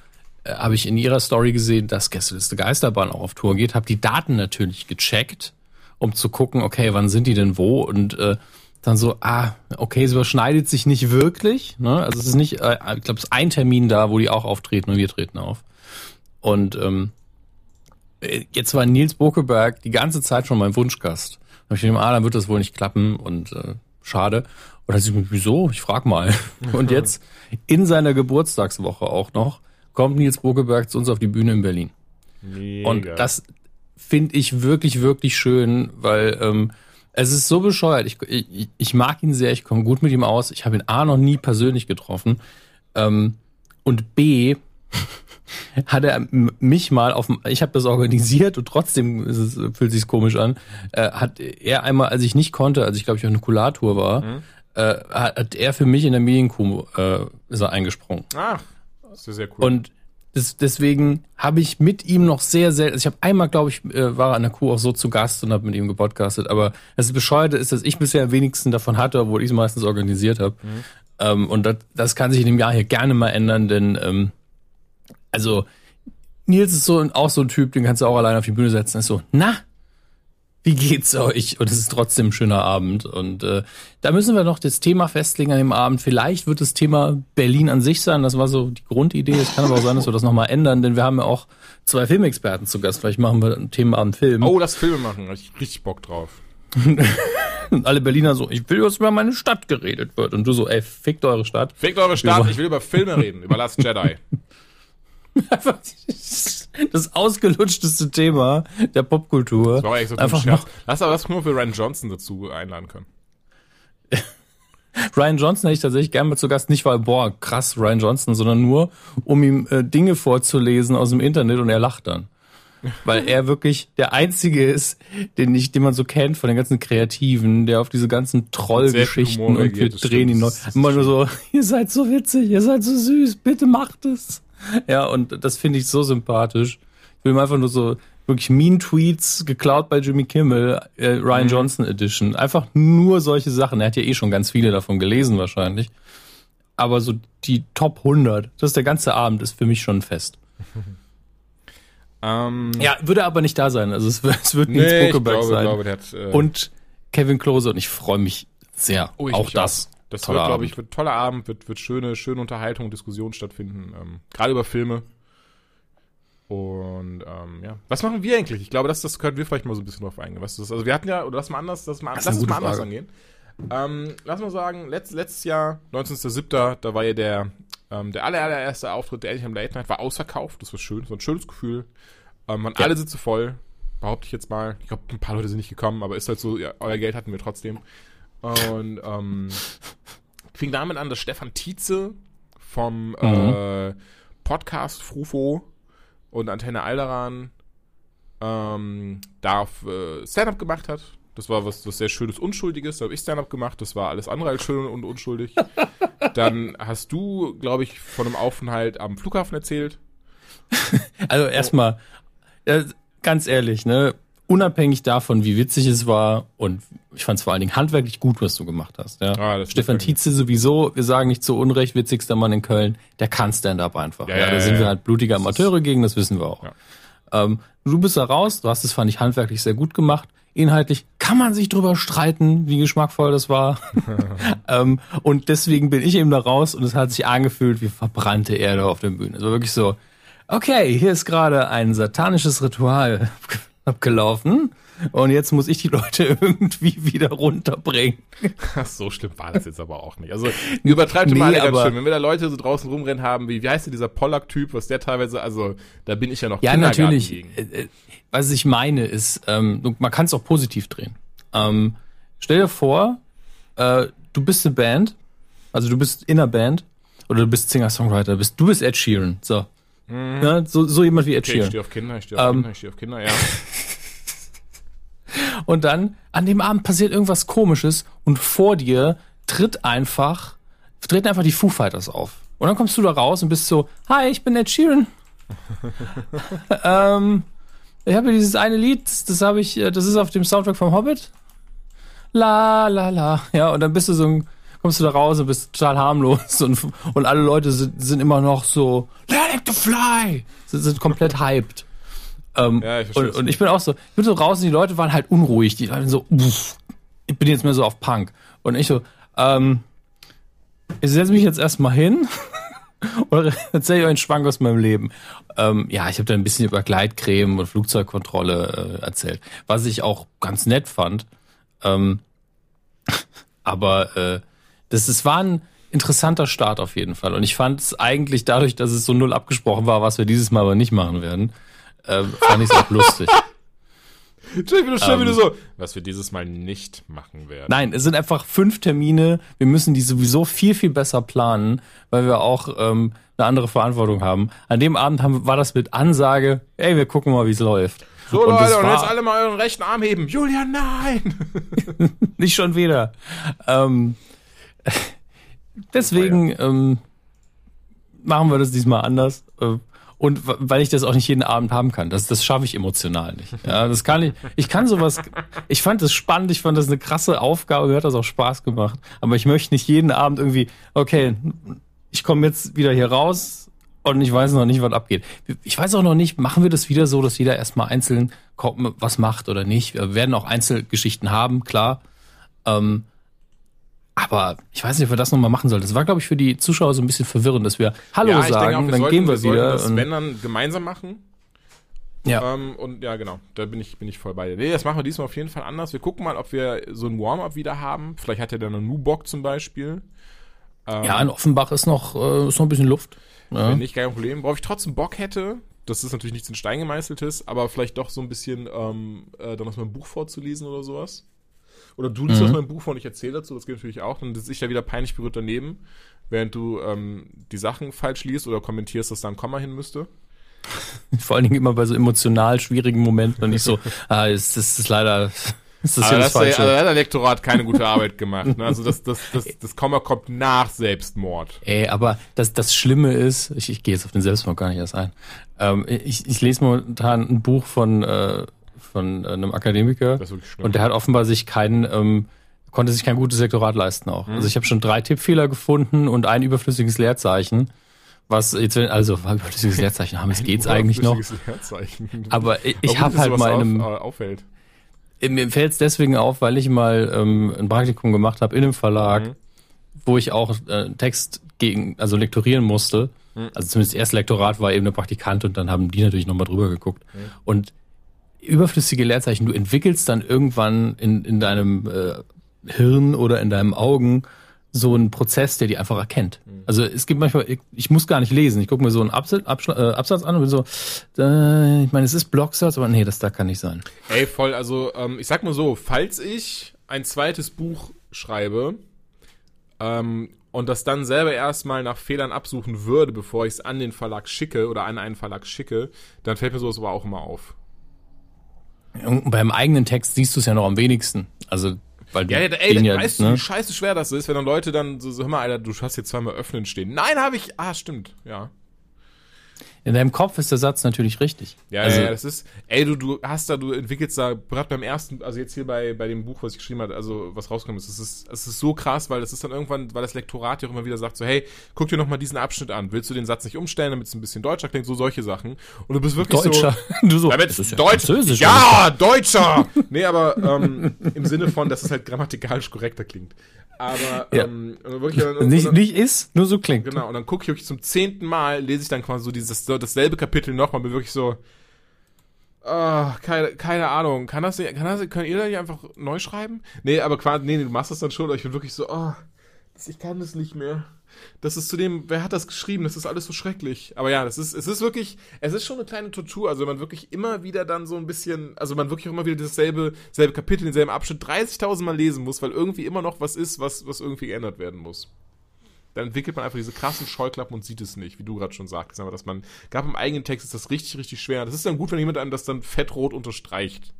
äh, habe ich in ihrer Story gesehen, dass Gästeliste Geisterbahn auch auf Tour geht, habe die Daten natürlich gecheckt, um zu gucken, okay, wann sind die denn wo und äh, dann so, ah, okay, es überschneidet sich nicht wirklich. Ne? Also es ist nicht, äh, ich glaube, es ist ein Termin da, wo die auch auftreten und wir treten auf. Und ähm, jetzt war Nils Bokeberg die ganze Zeit schon mein Wunschgast. Und ich dachte, ah, dann wird das wohl nicht klappen und äh, schade. Und dann ich mir, wieso? Ich frag mal. Und jetzt in seiner Geburtstagswoche auch noch kommt Nils Bokeberg zu uns auf die Bühne in Berlin. Mega. Und das finde ich wirklich, wirklich schön, weil ähm, es ist so bescheuert. Ich, ich, ich mag ihn sehr, ich komme gut mit ihm aus. Ich habe ihn A noch nie persönlich getroffen. Ähm, und B hat er mich mal auf ich habe das organisiert und trotzdem ist es, fühlt sich komisch an, äh, hat er einmal, als ich nicht konnte, als ich glaube ich auf eine Kulatur war, mhm. äh, hat er für mich in der Medienkuh äh, ist er eingesprungen. Ah, das ist sehr cool. Und das, deswegen habe ich mit ihm noch sehr sehr, also ich habe einmal glaube ich äh, war an der Kuh auch so zu Gast und habe mit ihm gepodcastet, aber das Bescheuerte ist, dass ich bisher am wenigsten davon hatte, obwohl ich es meistens organisiert habe. Mhm. Ähm, und das, das kann sich in dem Jahr hier gerne mal ändern, denn ähm, also Nils ist so auch so ein Typ, den kannst du auch alleine auf die Bühne setzen. Ist so, na, wie geht's euch? Und es ist trotzdem ein schöner Abend. Und äh, da müssen wir noch das Thema festlegen an dem Abend. Vielleicht wird das Thema Berlin an sich sein. Das war so die Grundidee. Es kann aber auch sein, dass wir das nochmal ändern, denn wir haben ja auch zwei Filmexperten zu Gast. Vielleicht machen wir ein Themenabend Film. Oh, das Filme machen. Da ich richtig Bock drauf. und alle Berliner so, ich will, dass über meine Stadt geredet wird. Und du so, ey, fickt eure Stadt. Fickt eure Stadt, ich will über Filme reden, über Last Jedi. Einfach das ausgelutschteste Thema der Popkultur. Das war eigentlich so Einfach noch. Lass aber was nur für Ryan Johnson dazu einladen können. Ryan Johnson hätte ich tatsächlich gerne mal zu Gast, nicht weil, boah, krass, Ryan Johnson, sondern nur, um ihm äh, Dinge vorzulesen aus dem Internet und er lacht dann. Weil er wirklich der Einzige ist, den ich, den man so kennt von den ganzen Kreativen, der auf diese ganzen Trollgeschichten und wir drehen ihn neu. Immer nur so, ihr seid so witzig, ihr seid so süß, bitte macht es. Ja, und das finde ich so sympathisch. Ich will ihm einfach nur so wirklich Mean Tweets geklaut bei Jimmy Kimmel, äh, Ryan mhm. Johnson Edition. Einfach nur solche Sachen. Er hat ja eh schon ganz viele davon gelesen wahrscheinlich. Aber so die Top 100, das ist der ganze Abend, ist für mich schon fest. Um, ähm, ja, würde aber nicht da sein. Also es, es wird nee, Nils Buckeberg sein. Glaube, hat, äh und Kevin Klose und ich freue mich sehr. Oh, auch das. Auch. Das wird, glaube ich, wird toller Abend, wird, wird schöne, schöne Unterhaltung, Diskussion stattfinden. Ähm, Gerade über Filme. Und ähm, ja, was machen wir eigentlich? Ich glaube, das, das können wir vielleicht mal so ein bisschen drauf eingehen. Was ist das? Also wir hatten ja, oder lass mal anders, das mal, das lass es mal anders angehen. Ähm, lass mal sagen, letzt, letztes Jahr, 19.07., da war ja der, ähm, der allererste Auftritt der Elchheim Late Night, war ausverkauft. Das war schön, so ein schönes Gefühl. Ähm, man, ja. Alle Sitze voll, behaupte ich jetzt mal. Ich glaube, ein paar Leute sind nicht gekommen, aber ist halt so, ja, euer Geld hatten wir trotzdem. Und ähm, fing damit an, dass Stefan Tietze vom mhm. äh, Podcast Frufo und Antenne Alderan ähm, da äh, Stand-up gemacht hat. Das war was, was sehr Schönes, Unschuldiges. Da habe ich Stand-up gemacht. Das war alles andere als schön und unschuldig. Dann hast du, glaube ich, von einem Aufenthalt am Flughafen erzählt. Also erstmal, oh. ganz ehrlich, ne? Unabhängig davon, wie witzig es war und ich fand es vor allen Dingen handwerklich gut, was du gemacht hast. Ja. Ah, Stefan Tietze sowieso, wir sagen nicht zu Unrecht, witzigster Mann in Köln, der kann Stand-up einfach. Ja, ja, ja da sind wir halt blutige Amateure gegen, das wissen wir auch. Ähm, du bist da raus, du hast es, fand ich, handwerklich sehr gut gemacht. Inhaltlich kann man sich drüber streiten, wie geschmackvoll das war. ähm, und deswegen bin ich eben da raus und es hat sich angefühlt wie verbrannte Erde auf der Bühne. Es war wirklich so, okay, hier ist gerade ein satanisches Ritual abgelaufen und jetzt muss ich die Leute irgendwie wieder runterbringen. Ach, so schlimm war das jetzt aber auch nicht. Also übertreibt nee, mal ganz schön. Wenn wir da Leute so draußen rumrennen haben, wie, wie heißt denn dieser Pollack-Typ, was der teilweise, also da bin ich ja noch Ja, natürlich. Gegen. Äh, äh, was ich meine ist, ähm, man kann es auch positiv drehen. Ähm, stell dir vor, äh, du bist eine Band, also du bist in einer Band oder du bist Singer-Songwriter, bist, du bist Ed Sheeran, so. Mhm. Ja, so, so jemand wie Ed okay, Sheeran. Ich stehe auf Kinder, ich stehe auf ähm, Kinder, ich stehe auf Kinder, ja. und dann, an dem Abend passiert irgendwas komisches und vor dir tritt einfach, treten einfach die Foo Fighters auf. Und dann kommst du da raus und bist so, hi, ich bin Ed Sheeran. ähm, ich habe dieses eine Lied, das habe ich, äh, das ist auf dem Soundtrack vom Hobbit. La la la. Ja, und dann bist du so ein, kommst du da raus und bist total harmlos und, und alle Leute sind, sind immer noch so, let it to fly! Sind, sind komplett hyped. Ähm, ja, ich und, und, ich bin auch so, ich bin so raus und die Leute waren halt unruhig. Die waren so, uff, ich bin jetzt mehr so auf Punk. Und ich so, ähm, ich setze mich jetzt erstmal hin oder erzähle ich euch einen Schwank aus meinem Leben. Ähm, ja, ich habe da ein bisschen über Gleitcreme und Flugzeugkontrolle äh, erzählt, was ich auch ganz nett fand. Ähm, aber äh, das, das war ein interessanter Start auf jeden Fall. Und ich fand es eigentlich dadurch, dass es so null abgesprochen war, was wir dieses Mal aber nicht machen werden, äh, fand ich es auch lustig. Stell mir schon wieder so, was wir dieses Mal nicht machen werden. Nein, es sind einfach fünf Termine. Wir müssen die sowieso viel, viel besser planen, weil wir auch ähm, eine andere Verantwortung haben. An dem Abend haben, war das mit Ansage, ey, wir gucken mal, wie es läuft. So, und Leute, und jetzt alle mal euren rechten Arm heben. Julian, nein! nicht schon wieder. Ähm, deswegen ähm, machen wir das diesmal anders. Äh, und weil ich das auch nicht jeden Abend haben kann. Das, das schaffe ich emotional nicht. Ja, das kann ich. Ich kann sowas. Ich fand das spannend. Ich fand das eine krasse Aufgabe. Mir hat das auch Spaß gemacht. Aber ich möchte nicht jeden Abend irgendwie. Okay, ich komme jetzt wieder hier raus und ich weiß noch nicht, was abgeht. Ich weiß auch noch nicht. Machen wir das wieder so, dass jeder erstmal einzeln was macht oder nicht? Wir werden auch Einzelgeschichten haben, klar. Ähm, aber ich weiß nicht, ob wir das nochmal machen sollen. Das war, glaube ich, für die Zuschauer so ein bisschen verwirrend, dass wir Hallo ja, sagen, auch, wir dann sollten, gehen wir, wir wieder. Das, wenn dann gemeinsam machen. Ja. Ähm, und ja, genau, da bin ich, bin ich voll bei dir. Nee, das machen wir diesmal auf jeden Fall anders. Wir gucken mal, ob wir so ein Warm-up wieder haben. Vielleicht hat er dann einen Nu-Bock zum Beispiel. Ähm, ja, in Offenbach ist noch, äh, ist noch ein bisschen Luft. Ja. Wenn nicht, kein Problem. Worauf ich trotzdem Bock hätte, das ist natürlich nichts in Stein gemeißeltes, aber vielleicht doch so ein bisschen ähm, äh, dann aus meinem Buch vorzulesen oder sowas. Oder du liest mhm. aus meinem Buch vor und ich erzähle dazu, das geht natürlich auch. Dann sitze ich da wieder peinlich berührt daneben, während du ähm, die Sachen falsch liest oder kommentierst, dass da ein Komma hin müsste. Vor allen Dingen immer bei so emotional schwierigen Momenten und nicht so, ah, ist, das ist leider ist das, aber das, das also hat der Lektorat keine gute Arbeit gemacht. Ne? Also das, das, das, das Komma kommt nach Selbstmord. Ey, aber das, das Schlimme ist, ich, ich gehe jetzt auf den Selbstmord gar nicht erst ein. Ähm, ich, ich lese momentan ein Buch von äh, von äh, einem Akademiker. Das ist wirklich schlimm. Und der hat offenbar sich keinen, ähm, konnte sich kein gutes Lektorat leisten auch. Mhm. Also ich habe schon drei Tippfehler gefunden und ein überflüssiges Leerzeichen. Was jetzt, also überflüssiges Leerzeichen haben, es geht's eigentlich noch. Leerzeichen. Aber ich, ich habe halt mal in einem, auf, äh, auffällt. Mir fällt es deswegen auf, weil ich mal ähm, ein Praktikum gemacht habe in einem Verlag, mhm. wo ich auch äh, Text gegen, also lektorieren musste. Mhm. Also zumindest das erste Lektorat war eben eine Praktikant und dann haben die natürlich nochmal drüber geguckt. Mhm. Und überflüssige Leerzeichen. Du entwickelst dann irgendwann in, in deinem äh, Hirn oder in deinem Augen so einen Prozess, der die einfach erkennt. Mhm. Also es gibt manchmal, ich, ich muss gar nicht lesen. Ich gucke mir so einen Absatz, äh, Absatz an und bin so, äh, ich meine, es ist Blocksatz, aber nee, das da kann nicht sein. Ey, voll, also ähm, ich sag mal so, falls ich ein zweites Buch schreibe ähm, und das dann selber erstmal nach Fehlern absuchen würde, bevor ich es an den Verlag schicke oder an einen Verlag schicke, dann fällt mir sowas aber auch immer auf. Und beim eigenen Text siehst du es ja noch am wenigsten. Also, weil ja, ja, ey, ja, weißt ne? du, wie scheiße schwer das ist, wenn dann Leute dann so, so hör mal, Alter, du hast hier zweimal öffnen stehen. Nein, habe ich. Ah, stimmt, ja. In deinem Kopf ist der Satz natürlich richtig. Ja, also, ja, das ist, ey, du, du hast da, du entwickelst da, gerade beim ersten, also jetzt hier bei, bei dem Buch, was ich geschrieben habe, also was rauskommt, ist, es ist, es ist so krass, weil das ist dann irgendwann, weil das Lektorat ja auch immer wieder sagt so, hey, guck dir nochmal diesen Abschnitt an, willst du den Satz nicht umstellen, damit es ein bisschen deutscher klingt, so solche Sachen. Und du bist wirklich Deutscher. so. du so, damit, das ist ja Deutsch, ja, Deutscher! nee, aber ähm, im Sinne von, dass es halt grammatikalisch korrekter klingt. Aber ja. ähm, wirklich dann, nicht, dann, nicht ist, nur so klingt. Genau, und dann gucke ich wirklich zum zehnten Mal, lese ich dann quasi so dieses dasselbe Kapitel nochmal, bin wirklich so, oh, keine, keine Ahnung, kann das, kann das, könnt ihr da nicht einfach neu schreiben? Nee, aber quasi, nee, du machst das dann schon, aber ich bin wirklich so, oh, ich kann das nicht mehr. Das ist zudem, wer hat das geschrieben? Das ist alles so schrecklich. Aber ja, das ist, es ist wirklich, es ist schon eine kleine Tortur. Also man wirklich immer wieder dann so ein bisschen, also man wirklich auch immer wieder dasselbe, selbe Kapitel, denselben Abschnitt 30.000 Mal lesen muss, weil irgendwie immer noch was ist, was, was irgendwie geändert werden muss. Dann entwickelt man einfach diese krassen Scheuklappen und sieht es nicht, wie du gerade schon sagtest. Aber dass man, gab im eigenen Text ist das richtig, richtig schwer. Das ist dann gut, wenn jemand einem das dann fettrot unterstreicht.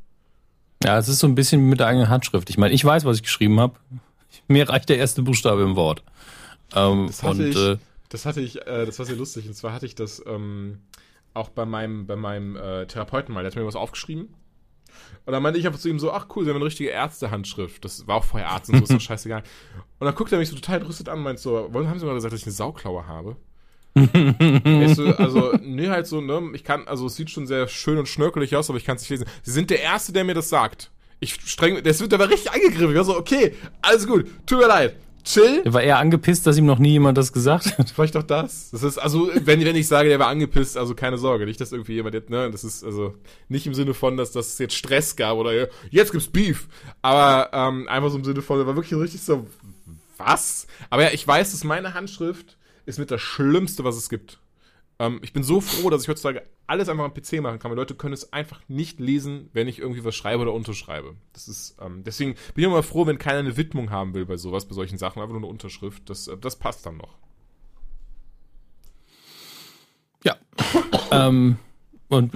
Ja, es ist so ein bisschen wie mit der eigenen Handschrift. Ich meine, ich weiß, was ich geschrieben habe. Mir reicht der erste Buchstabe im Wort. Ähm, das hatte und, ich, äh, das hatte ich, äh, das war sehr lustig. Und zwar hatte ich das ähm, auch bei meinem, bei meinem äh, Therapeuten mal. Der hat mir was aufgeschrieben. Und dann meinte ich einfach zu ihm so, ach cool, Sie haben eine richtige Ärztehandschrift. Das war auch vorher Arzt und so, ist doch scheißegal. Und dann guckt er mich so total entrüstet an und meint so, wollen, haben Sie mal gesagt, dass ich eine Sauklaue habe? so, also, nee, halt so, ne, ich kann, also es sieht schon sehr schön und schnörkelig aus, aber ich kann es nicht lesen. Sie sind der Erste, der mir das sagt. Ich streng, der wird aber richtig angegriffen. Ich war so, okay, alles gut, tut mir leid chill. Der war eher angepisst, dass ihm noch nie jemand das gesagt hat. Vielleicht doch das. Das ist, also, wenn, wenn ich sage, der war angepisst, also keine Sorge, nicht, dass irgendwie jemand jetzt, ne, das ist, also, nicht im Sinne von, dass das jetzt Stress gab oder jetzt gibt's Beef. Aber, ähm, einfach so im Sinne von, der war wirklich richtig so, was? Aber ja, ich weiß, dass meine Handschrift ist mit das Schlimmste, was es gibt. Ähm, ich bin so froh, dass ich heutzutage alles einfach am PC machen kann, weil Leute können es einfach nicht lesen, wenn ich irgendwie was schreibe oder unterschreibe. Das ist, ähm, deswegen bin ich immer froh, wenn keiner eine Widmung haben will bei sowas, bei solchen Sachen, einfach nur eine Unterschrift. Das, äh, das passt dann noch. Ja. ähm, und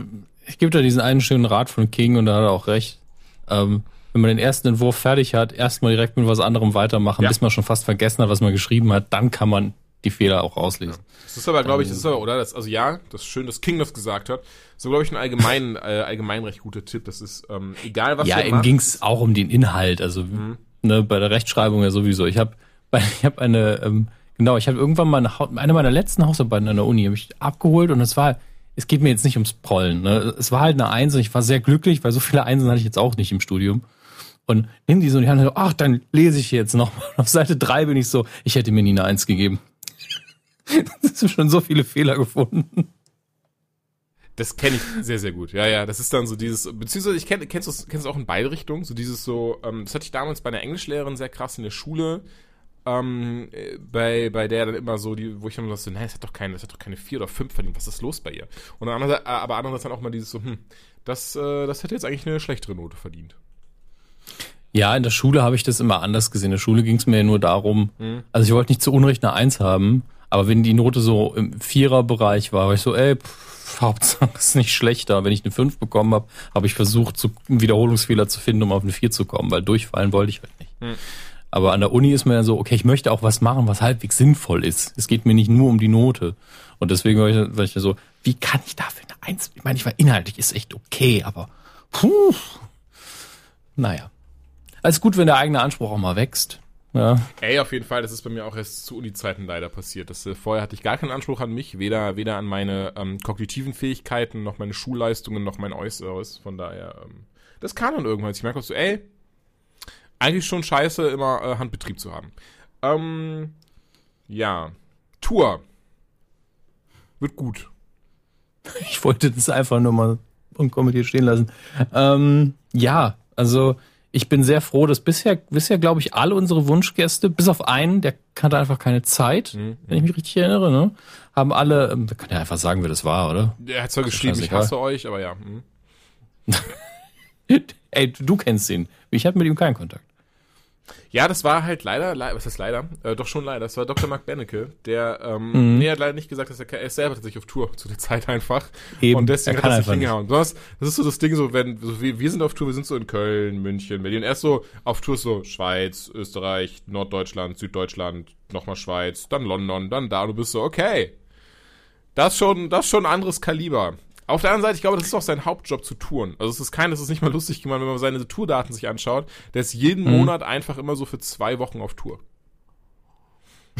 ich gebe da diesen einen schönen Rat von King und da hat er auch recht. Ähm, wenn man den ersten Entwurf fertig hat, erstmal direkt mit was anderem weitermachen, ja. bis man schon fast vergessen hat, was man geschrieben hat, dann kann man die Fehler auch auslesen. Das ist aber, glaube ich, das ist aber, oder? Das, also ja, das ist schön, dass King das gesagt hat. So, glaube ich, ein allgemein, äh, allgemein recht guter Tipp. Das ist, ähm, egal was Ja, ihm ging es auch um den Inhalt. Also mhm. ne, bei der Rechtschreibung ja sowieso. Ich habe ich hab eine, ähm, genau, ich habe irgendwann mal eine, eine meiner letzten Hausarbeiten an der Uni habe ich abgeholt und es war, es geht mir jetzt nicht ums Prollen. Ne? Es war halt eine Eins und ich war sehr glücklich, weil so viele Einsen hatte ich jetzt auch nicht im Studium. Und nimm die so in die Hand und so, ach, dann lese ich jetzt noch. Auf Seite drei bin ich so, ich hätte mir nie eine Eins gegeben. Das sind schon so viele Fehler gefunden. Das kenne ich sehr, sehr gut. Ja, ja, das ist dann so dieses, beziehungsweise ich kenne, kennst du es kennst auch in beide Richtungen, so dieses so, ähm, das hatte ich damals bei einer Englischlehrerin sehr krass in der Schule, ähm, bei, bei der dann immer so, die, wo ich dann so, nein, das hat doch keine, das hat doch keine vier oder fünf verdient, was ist los bei ihr? Und andere, aber andererseits dann auch mal dieses so, hm, das, äh, das hätte jetzt eigentlich eine schlechtere Note verdient. Ja, in der Schule habe ich das immer anders gesehen. In der Schule ging es mir ja nur darum, hm. also ich wollte nicht zu Unrecht eine Eins haben, aber wenn die Note so im Viererbereich war, war ich so, ey, pff, Hauptsache ist nicht schlechter. Wenn ich eine 5 bekommen habe, habe ich versucht, so einen Wiederholungsfehler zu finden, um auf eine 4 zu kommen, weil durchfallen wollte ich halt nicht. Hm. Aber an der Uni ist mir ja so, okay, ich möchte auch was machen, was halbwegs sinnvoll ist. Es geht mir nicht nur um die Note. Und deswegen war ich, war ich so, wie kann ich dafür eine Eins? Ich meine, ich war inhaltlich ist echt okay, aber puh. Naja. Alles gut, wenn der eigene Anspruch auch mal wächst. Ja. Ey, auf jeden Fall, das ist bei mir auch erst zu Uni-Zeiten leider passiert. Das, äh, vorher hatte ich gar keinen Anspruch an mich, weder, weder an meine ähm, kognitiven Fähigkeiten, noch meine Schulleistungen, noch mein Äußeres. Von daher, ähm, das kam dann irgendwann. Ich merke auch so, ey, eigentlich schon scheiße, immer äh, Handbetrieb zu haben. Ähm, ja. Tour. Wird gut. Ich wollte das einfach nur mal unkommentiert stehen lassen. Ähm, ja, also ich bin sehr froh, dass bisher, bisher glaube ich, alle unsere Wunschgäste, bis auf einen, der hatte einfach keine Zeit, mhm. wenn ich mich richtig erinnere, ne? Haben alle, ähm, da kann ja einfach sagen, wer das war, oder? Er hat zwar geschrieben, ich hasse euch, aber ja. Mhm. Ey, du kennst ihn. Ich hatte mit ihm keinen Kontakt. Ja, das war halt leider, le was heißt leider? Äh, doch schon leider. Das war Dr. Mark Bennecke, der, ähm, mhm. nee, hat leider nicht gesagt, dass er, er ist selber tatsächlich auf Tour zu der Zeit einfach. Eben, und deswegen hat er sich hingehauen. Sonst, das ist so das Ding, so, wenn, so, wir, wir sind auf Tour, wir sind so in Köln, München, Berlin. Erst so auf Tour so Schweiz, Österreich, Norddeutschland, Süddeutschland, nochmal Schweiz, dann London, dann da. Und du bist so, okay. Das ist schon, das ist schon ein anderes Kaliber. Auf der anderen Seite, ich glaube, das ist auch sein Hauptjob zu touren. Also es ist kein, es ist nicht mal lustig gemacht, wenn man seine Tourdaten sich anschaut. Der ist jeden mhm. Monat einfach immer so für zwei Wochen auf Tour.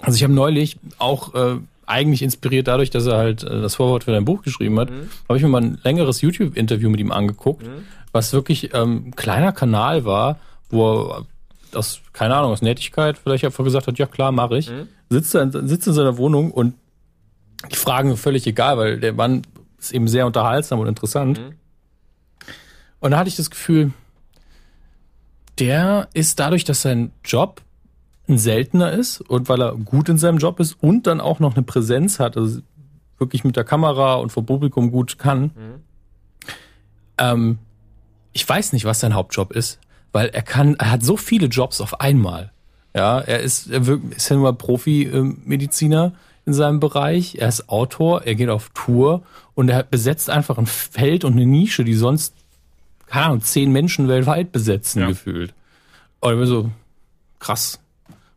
Also ich habe neulich auch äh, eigentlich inspiriert dadurch, dass er halt äh, das Vorwort für dein Buch geschrieben hat, mhm. habe ich mir mal ein längeres YouTube-Interview mit ihm angeguckt, mhm. was wirklich ähm, ein kleiner Kanal war, wo er aus, keine Ahnung, aus Nettigkeit vielleicht einfach gesagt hat, ja klar, mache ich. Mhm. Sitzt, in, sitzt in seiner Wohnung und die Fragen völlig egal, weil der Mann ist eben sehr unterhaltsam und interessant. Mhm. Und da hatte ich das Gefühl, der ist dadurch, dass sein Job ein seltener ist und weil er gut in seinem Job ist und dann auch noch eine Präsenz hat, also wirklich mit der Kamera und vor Publikum gut kann. Mhm. Ähm, ich weiß nicht, was sein Hauptjob ist, weil er kann, er hat so viele Jobs auf einmal. Ja, er ist, er ist ja nur Profi-Mediziner in seinem Bereich. Er ist Autor, er geht auf Tour und er besetzt einfach ein Feld und eine Nische, die sonst, keine Ahnung, zehn Menschen weltweit besetzen, ja. gefühlt. Und so, krass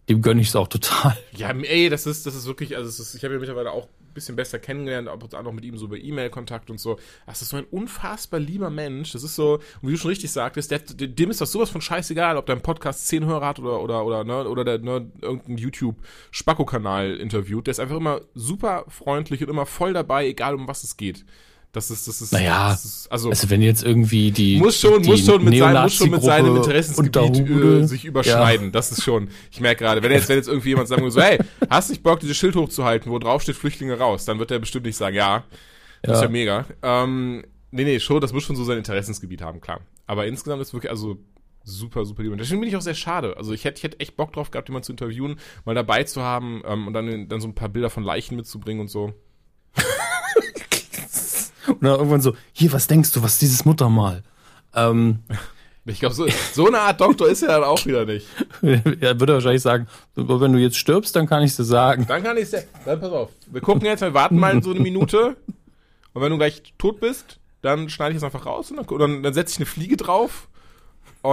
dem gönne ich es auch total. Ja, ey, das ist, das ist wirklich, also ist, ich habe ja mittlerweile auch bisschen besser kennengelernt, ab und an noch mit ihm so über E-Mail-Kontakt und so. Das ist so ein unfassbar lieber Mensch. Das ist so, wie du schon richtig sagtest, der, dem ist das sowas von scheißegal, ob dein Podcast zehn Hörer hat oder, oder, oder, ne, oder der, ne, irgendein YouTube-Spacko-Kanal interviewt. Der ist einfach immer super freundlich und immer voll dabei, egal um was es geht. Das ist, das ist, naja, das ist, also, also wenn jetzt irgendwie die, muss schon, die muss schon mit seinem, muss schon mit seinem Interessensgebiet äh, sich überschneiden. Ja. Das ist schon, ich merke gerade, wenn jetzt, wenn jetzt irgendwie jemand sagen würde, so, hey, hast du nicht Bock, dieses Schild hochzuhalten, wo drauf steht Flüchtlinge raus, dann wird er bestimmt nicht sagen, ja, das ja. ist ja mega. Ähm, nee, nee, schon, das muss schon so sein Interessensgebiet haben, klar. Aber insgesamt ist wirklich, also, super, super lieb. Und deswegen bin ich auch sehr schade. Also ich hätte, ich hätte echt Bock drauf gehabt, jemanden zu interviewen, mal dabei zu haben ähm, und dann, dann so ein paar Bilder von Leichen mitzubringen und so. Und dann irgendwann so, hier, was denkst du, was ist dieses Muttermal? Ähm, ich glaube, so, so eine Art Doktor ist er dann auch wieder nicht. er würde wahrscheinlich sagen, wenn du jetzt stirbst, dann kann ich dir sagen. Dann kann ich dir, dann pass auf. Wir gucken jetzt, wir warten mal so eine Minute. Und wenn du gleich tot bist, dann schneide ich es einfach raus und dann, dann, dann setze ich eine Fliege drauf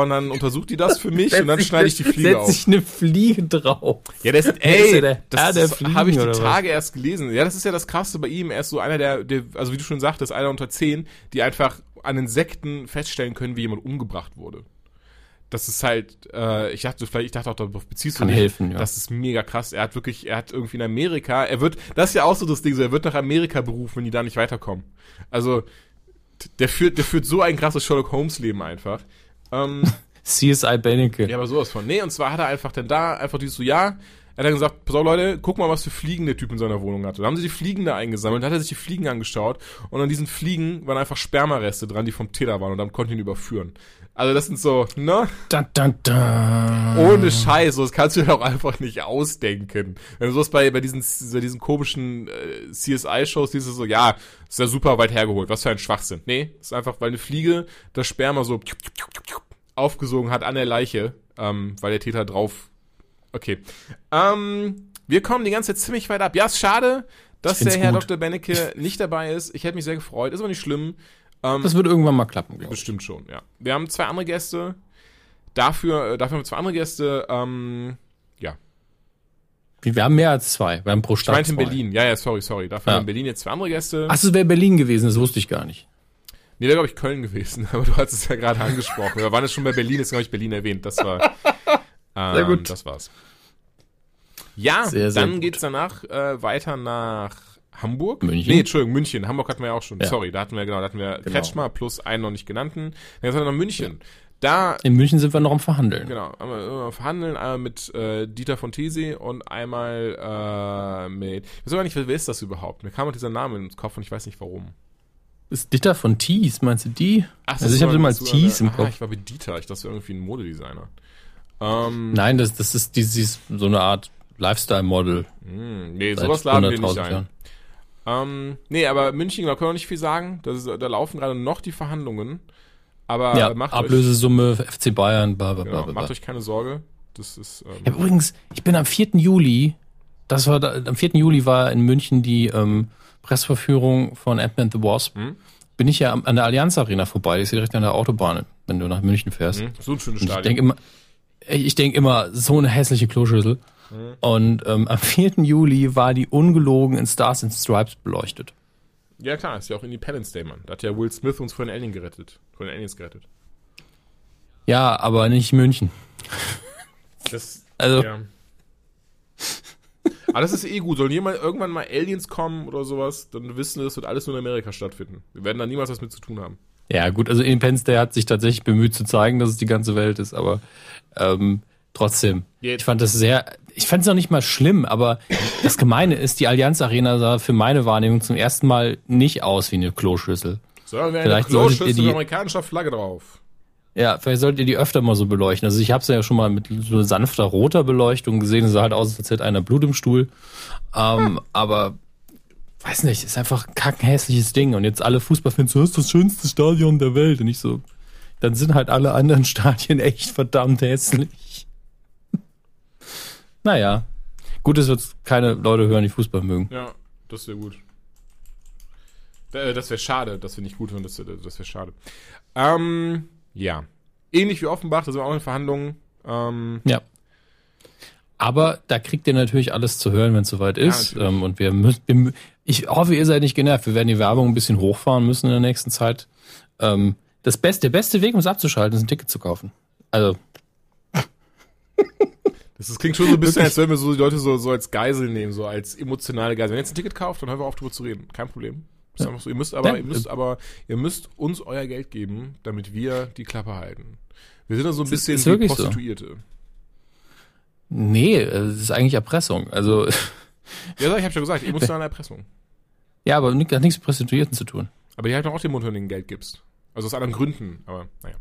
und dann untersucht die das für mich und dann schneide ich die Fliege setz auf. Setz ich eine Fliege drauf. Ja, das, ey, das, das, das habe ich die Tage was? erst gelesen. Ja, das ist ja das Krasse bei ihm. Er ist so einer der, der, also wie du schon sagtest, einer unter zehn, die einfach an Insekten feststellen können, wie jemand umgebracht wurde. Das ist halt, äh, ich dachte vielleicht, ich dachte auch, darauf beziehst Kann du dich. helfen, ja. Das ist mega krass. Er hat wirklich, er hat irgendwie in Amerika, er wird, das ist ja auch so das Ding, so, er wird nach Amerika berufen, wenn die da nicht weiterkommen. Also, der führt, der führt so ein krasses Sherlock Holmes Leben einfach. Ähm, CSI Benecke. Ja, aber sowas von. Nee, und zwar hat er einfach dann da einfach dieses so, ja, er hat dann gesagt, pass auf Leute, guck mal, was für Fliegen der Typ in seiner Wohnung hatte. Dann haben sie die Fliegen da eingesammelt, dann hat er sich die Fliegen angeschaut und an diesen Fliegen waren einfach Spermareste dran, die vom Täter waren und dann konnte ihn überführen. Also das sind so, ne? Da, da, da. Ohne Scheiß, das kannst du dir auch einfach nicht ausdenken. Wenn du sowas bei, bei diesen, bei diesen komischen äh, CSI-Shows siehst, ist so, ja, ist ja super weit hergeholt, was für ein Schwachsinn. Nee, ist einfach, weil eine Fliege das Sperma so aufgesogen hat an der Leiche, ähm, weil der Täter drauf. Okay. Ähm, wir kommen die ganze Zeit ziemlich weit ab. Ja, ist schade, dass der Herr gut. Dr. Bennecke nicht dabei ist. Ich hätte mich sehr gefreut. Ist aber nicht schlimm. Ähm, das wird irgendwann mal klappen, glaube ich. Bestimmt schon, ja. Wir haben zwei andere Gäste. Dafür, äh, dafür haben wir zwei andere Gäste. Ähm, ja. Wir haben mehr als zwei. Wir haben pro Stadt. Ich meinte in Berlin. Ja, ja, sorry, sorry. Dafür ja. haben wir in Berlin jetzt zwei andere Gäste. Ach, es wäre Berlin gewesen, das wusste ich gar nicht. Nee, wäre, glaube ich, Köln gewesen, aber du hast es ja gerade angesprochen. Wir waren jetzt schon bei Berlin, ist, glaube ich, Berlin erwähnt. Das war. Ähm, sehr gut. Das war's. Ja, sehr, sehr dann gut. geht's danach äh, weiter nach Hamburg. München. Nee, Entschuldigung, München. Hamburg hatten wir ja auch schon. Ja. Sorry, da hatten wir, genau, da hatten wir genau. Kretschmer plus einen noch nicht genannten. Dann geht's wir nach München. Da, in München sind wir noch am Verhandeln. Genau, am Verhandeln, einmal mit äh, Dieter von Tesi und einmal äh, mit. Ich weiß gar nicht, wer ist das überhaupt? Mir kam auch dieser Name ins Kopf und ich weiß nicht warum. Ist Dieter von Tees, meinst du die? Ach, also ich habe immer Tees im Kopf. ich war mit Dieter, ich dachte, irgendwie ein Modedesigner. Ähm, Nein, das, das ist dieses, so eine Art Lifestyle-Model. Hm, nee, sowas laden wir nicht ein. Ähm, nee, aber München, da können wir nicht viel sagen. Ist, da laufen gerade noch die Verhandlungen. Aber ja, macht Ablösesumme, euch, FC Bayern, bla, bla, genau, bla, bla. Macht euch keine Sorge. Das ist, ähm, ja, übrigens, ich bin am 4. Juli, das war, da, am 4. Juli war in München die, ähm, Pressverführung von Ant-Man the Wasp, hm? bin ich ja an der Allianz Arena vorbei. Die ist direkt an der Autobahn, wenn du nach München fährst. Hm? So ein schönes Stadion. Ich denke immer, ich denke immer, so eine hässliche Kloschüssel. Mhm. Und ähm, am 4. Juli war die ungelogen in Stars and Stripes beleuchtet. Ja klar, ist ja auch Independence Day, Mann. Da hat ja Will Smith uns von den Alien gerettet. Von den Aliens gerettet. Ja, aber nicht München. Das, also. Ja. Aber das ist eh gut. Sollen jemand irgendwann mal Aliens kommen oder sowas, dann wissen wir, das wird alles nur in Amerika stattfinden. Wir werden da niemals was mit zu tun haben. Ja, gut, also Independence Day hat sich tatsächlich bemüht zu zeigen, dass es die ganze Welt ist, aber ähm, trotzdem. Ich fand das sehr, ich fand es noch nicht mal schlimm, aber das Gemeine ist, die Allianz Arena sah für meine Wahrnehmung zum ersten Mal nicht aus wie eine Kloschüssel. Sondern wie eine Vielleicht Kloschüssel mit amerikanischer Flagge drauf. Ja, vielleicht solltet ihr die öfter mal so beleuchten. Also ich habe es ja schon mal mit so sanfter roter Beleuchtung gesehen. Es sah halt aus, als hätte einer Blut im Stuhl. Ähm, hm. Aber weiß nicht, ist einfach ein kackenhässliches Ding. Und jetzt alle Fußballfans so, das ist das schönste Stadion der Welt. Und ich so, dann sind halt alle anderen Stadien echt verdammt hässlich. Naja. Gut, es wird keine Leute hören, die Fußball mögen. Ja, das wäre gut. Das wäre schade, dass wir nicht gut hören, das, das wäre schade. Ähm, ja. Ähnlich wie Offenbach, da sind wir auch in Verhandlungen. Ähm, ja. Aber da kriegt ihr natürlich alles zu hören, wenn es soweit ist. Ja, ähm, und wir müssen, ich hoffe, ihr seid nicht genervt. Wir werden die Werbung ein bisschen hochfahren müssen in der nächsten Zeit. Ähm, das beste, der beste Weg, um es abzuschalten, ist ein Ticket zu kaufen. Also. Das, das klingt schon so ein bisschen, als wenn wir so die Leute so, so als Geisel nehmen, so als emotionale Geisel. Wenn ihr jetzt ein Ticket kauft, dann hören wir auf, darüber zu reden. Kein Problem. Ist einfach so. Ihr müsst aber, ihr müsst aber, ihr müsst uns euer Geld geben, damit wir die Klappe halten. Wir sind da so ein bisschen ist wie Prostituierte. So. Nee, es ist eigentlich Erpressung. Also. Ja, ich habe schon gesagt, emotionale Erpressung. Ja, aber hat nichts mit Prostituierten zu tun. Aber die halten auch den Mund, wenn du ihnen Geld gibst. Also aus anderen Gründen, aber naja.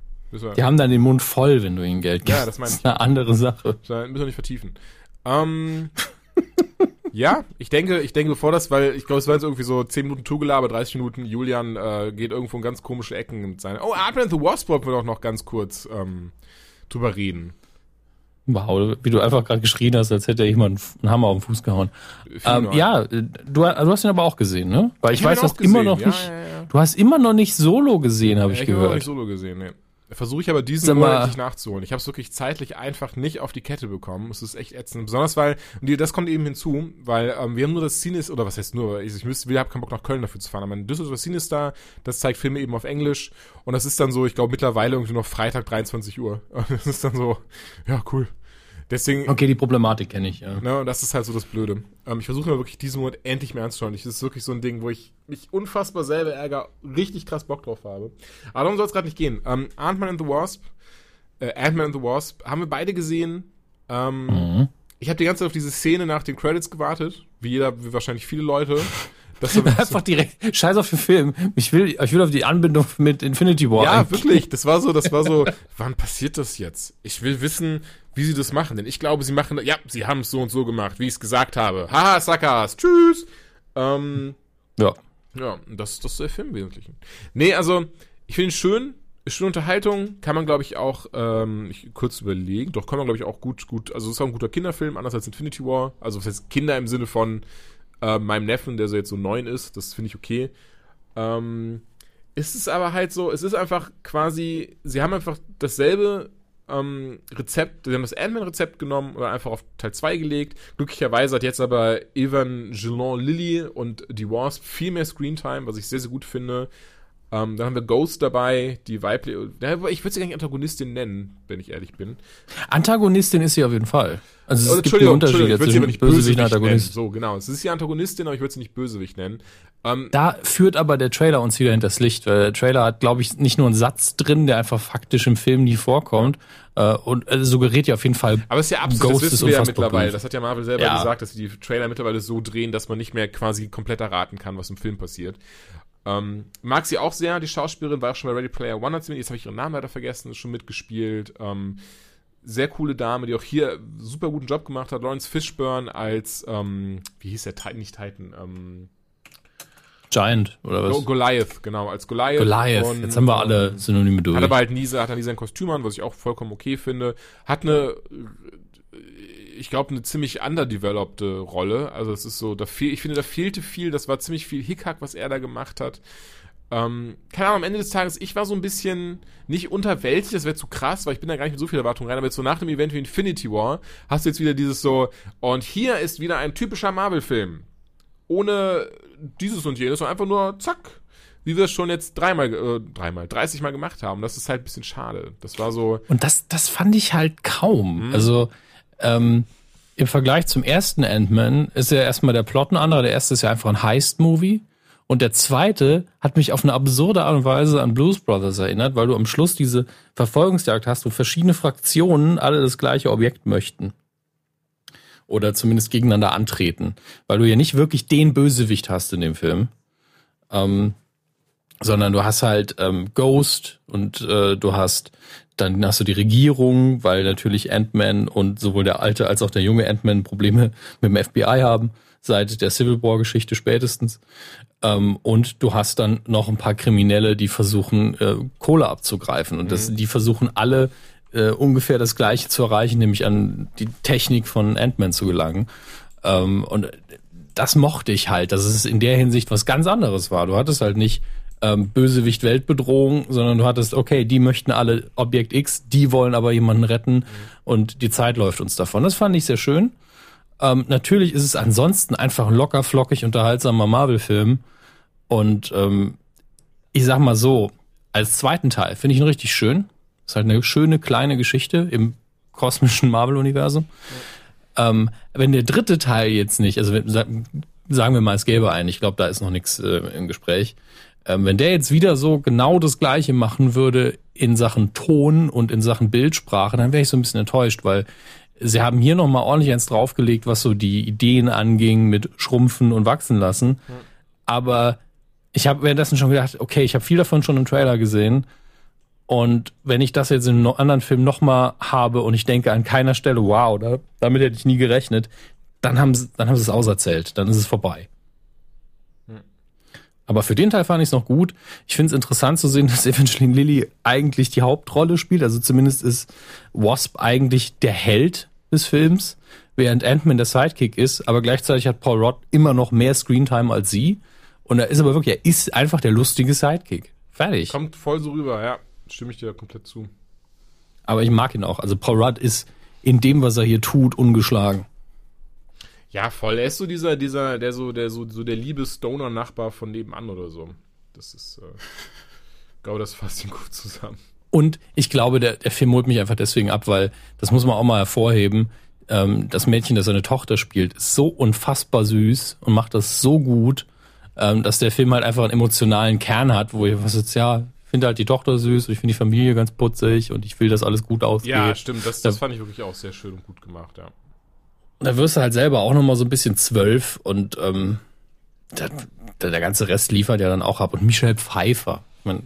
Die haben dann den Mund voll, wenn du ihnen Geld gibst. Ja, das meine ich. Das ist eine andere Sache. Das müssen wir nicht vertiefen. Ähm, Ja, ich denke, ich denke, bevor das, weil ich glaube, es war jetzt irgendwie so 10 Minuten Tourgelaber, 30 Minuten, Julian äh, geht irgendwo in ganz komische Ecken mit seinen. Oh, Ant-Man the Wasp wollten wir doch noch ganz kurz ähm, drüber reden. Wow, wie du einfach gerade geschrien hast, als hätte jemand einen Hammer auf den Fuß gehauen. Ähm, ja, du, du, hast ihn aber auch gesehen, ne? Weil ich, ich weiß, gesehen. immer noch ja, nicht, ja, ja. du hast immer noch nicht Solo gesehen, habe ich, ich gehört. Ich habe noch nicht Solo gesehen, ne. Versuche ich aber diesen Monat nicht nachzuholen. Ich habe es wirklich zeitlich einfach nicht auf die Kette bekommen. Es ist echt ätzend. Besonders weil, und das kommt eben hinzu, weil ähm, wir haben nur das Cines, oder was heißt nur, ich, ich müsste, wir haben keinen Bock nach Köln dafür zu fahren, aber ein Düsseldorfer Cinestar, das zeigt Filme eben auf Englisch und das ist dann so, ich glaube mittlerweile irgendwie noch Freitag 23 Uhr. Und das ist dann so, ja cool. Deswegen. Okay, die Problematik kenne ich, ja. Ne, das ist halt so das Blöde. Ähm, ich versuche mir wirklich diesen Monat endlich mehr anzuschauen. Das ist wirklich so ein Ding, wo ich mich unfassbar selber ärgere, richtig krass Bock drauf habe. Aber darum soll es gerade nicht gehen. Ähm, Ant-Man and the Wasp, äh, Ant-Man and the Wasp, haben wir beide gesehen. Ähm, mhm. Ich habe die ganze Zeit auf diese Szene nach den Credits gewartet, wie jeder, wie wahrscheinlich viele Leute. Das einfach direkt, scheiß auf den Film. Ich will, ich will auf die Anbindung mit Infinity War. Ja, eigentlich. wirklich. Das war so, das war so, wann passiert das jetzt? Ich will wissen, wie sie das machen. Denn ich glaube, sie machen, ja, sie haben es so und so gemacht, wie ich es gesagt habe. Haha, Sakas, tschüss. Ähm, ja. Ja, das, das ist der Film im Wesentlichen. Nee, also, ich finde ihn schön. Ist schon Unterhaltung, kann man, glaube ich, auch ähm, ich, kurz überlegen. Doch kann man, glaube ich, auch gut, gut, also es ist auch ein guter Kinderfilm, anders als Infinity War. Also das heißt Kinder im Sinne von äh, meinem Neffen, der so jetzt so neun ist, das finde ich okay. Ähm, ist es aber halt so, es ist einfach quasi, sie haben einfach dasselbe ähm, Rezept, sie haben das Ant-Man-Rezept genommen oder einfach auf Teil 2 gelegt. Glücklicherweise hat jetzt aber Evangeline Lilly und die Wasp viel mehr Screentime, was ich sehr, sehr gut finde. Ähm, dann haben wir Ghost dabei, die weibliche. Ich würde sie gar nicht Antagonistin nennen, wenn ich ehrlich bin. Antagonistin ist sie auf jeden Fall. Also es oh, gibt einen Unterschied ich würde sie aber nicht Bösewicht und Antagonist. Nennen. So, genau. Es ist die Antagonistin, aber ich würde sie nicht Bösewicht nennen. Ähm, da führt aber der Trailer uns wieder hinters Licht, weil der Trailer hat, glaube ich, nicht nur einen Satz drin, der einfach faktisch im Film nie vorkommt, äh, und äh, suggeriert ja auf jeden Fall. Aber es ist ja absolut, Ghost das wissen wir ja mittlerweile. Das hat ja Marvel selber ja. gesagt, dass sie die Trailer mittlerweile so drehen, dass man nicht mehr quasi komplett erraten kann, was im Film passiert. Ähm, mag sie auch sehr, die Schauspielerin, war auch schon bei Ready Player One, hat sie mit, jetzt habe ich ihren Namen leider vergessen, ist schon mitgespielt. Ähm, sehr coole Dame, die auch hier super guten Job gemacht hat. Lawrence Fishburne als, ähm, wie hieß der Titan, nicht Titan, ähm, Giant oder was? Goliath, genau, als Goliath. Goliath, und, jetzt haben wir alle Synonyme durch. Hat aber halt nie, hat er nie sein Kostüm an, was ich auch vollkommen okay finde. Hat eine, ich glaube, eine ziemlich underdevelopte Rolle. Also es ist so, da fehl, ich finde, da fehlte viel, das war ziemlich viel Hickhack, was er da gemacht hat. Ähm, keine Ahnung, am Ende des Tages, ich war so ein bisschen nicht unterwältigt, das wäre zu krass, weil ich bin da gar nicht mit so viel Erwartung rein, aber jetzt so nach dem Event wie Infinity War hast du jetzt wieder dieses so, und hier ist wieder ein typischer Marvel-Film. Ohne dieses und jenes, sondern einfach nur zack, wie wir es schon jetzt dreimal, äh, dreimal, 30 Mal gemacht haben. Das ist halt ein bisschen schade. Das war so. Und das, das fand ich halt kaum. Mhm. Also, ähm, im Vergleich zum ersten Ant-Man ist ja erstmal der Plot ein anderer. Der erste ist ja einfach ein Heist-Movie. Und der zweite hat mich auf eine absurde Art und Weise an Blues Brothers erinnert, weil du am Schluss diese Verfolgungsjagd hast, wo verschiedene Fraktionen alle das gleiche Objekt möchten. Oder zumindest gegeneinander antreten. Weil du ja nicht wirklich den Bösewicht hast in dem Film. Ähm, sondern du hast halt ähm, Ghost und äh, du hast dann hast du die Regierung, weil natürlich Ant-Man und sowohl der alte als auch der junge Ant-Man Probleme mit dem FBI haben seit der Civil War Geschichte spätestens. Ähm, und du hast dann noch ein paar Kriminelle, die versuchen, äh, Kohle abzugreifen. Und das, mhm. die versuchen alle äh, ungefähr das Gleiche zu erreichen, nämlich an die Technik von Ant-Man zu gelangen. Ähm, und das mochte ich halt, dass es in der Hinsicht was ganz anderes war. Du hattest halt nicht ähm, Bösewicht Weltbedrohung, sondern du hattest, okay, die möchten alle Objekt X, die wollen aber jemanden retten mhm. und die Zeit läuft uns davon. Das fand ich sehr schön. Ähm, natürlich ist es ansonsten einfach ein locker, flockig, unterhaltsamer Marvel-Film. Und ähm, ich sag mal so, als zweiten Teil finde ich ihn richtig schön. Ist halt eine schöne kleine Geschichte im kosmischen Marvel-Universum. Ja. Ähm, wenn der dritte Teil jetzt nicht, also sagen wir mal, es gäbe einen, ich glaube, da ist noch nichts äh, im Gespräch. Ähm, wenn der jetzt wieder so genau das Gleiche machen würde in Sachen Ton und in Sachen Bildsprache, dann wäre ich so ein bisschen enttäuscht, weil sie haben hier nochmal ordentlich eins draufgelegt, was so die Ideen anging mit Schrumpfen und Wachsen lassen. Mhm. Aber ich habe währenddessen schon gedacht, okay, ich habe viel davon schon im Trailer gesehen. Und wenn ich das jetzt in einem anderen Film nochmal habe und ich denke an keiner Stelle, wow, da, damit hätte ich nie gerechnet, dann haben sie, dann haben sie es auserzählt, dann ist es vorbei. Aber für den Teil fand ich es noch gut. Ich finde es interessant zu sehen, dass Evangeline Lilly eigentlich die Hauptrolle spielt. Also zumindest ist Wasp eigentlich der Held des Films, während Ant-Man der Sidekick ist. Aber gleichzeitig hat Paul Rudd immer noch mehr Screentime als sie. Und er ist aber wirklich, er ist einfach der lustige Sidekick. Fertig. Kommt voll so rüber, ja. Stimme ich dir komplett zu. Aber ich mag ihn auch. Also Paul Rudd ist in dem, was er hier tut, ungeschlagen. Ja, voll. Er ist so dieser, dieser, der so, der so, so der liebe Stoner-Nachbar von nebenan oder so. Das ist, äh, ich glaube, das fasst ihn gut zusammen. Und ich glaube, der, der Film holt mich einfach deswegen ab, weil, das muss man auch mal hervorheben, ähm, das Mädchen, das seine Tochter spielt, ist so unfassbar süß und macht das so gut, ähm, dass der Film halt einfach einen emotionalen Kern hat, wo ich was jetzt, ja, finde halt die Tochter süß und ich finde die Familie ganz putzig und ich will, dass alles gut ausgeht. Ja, stimmt. Das, das fand ich wirklich auch sehr schön und gut gemacht, ja da wirst du halt selber auch nochmal so ein bisschen zwölf und ähm, der, der, ganze Rest liefert ja dann auch ab. Und Michelle Pfeiffer, man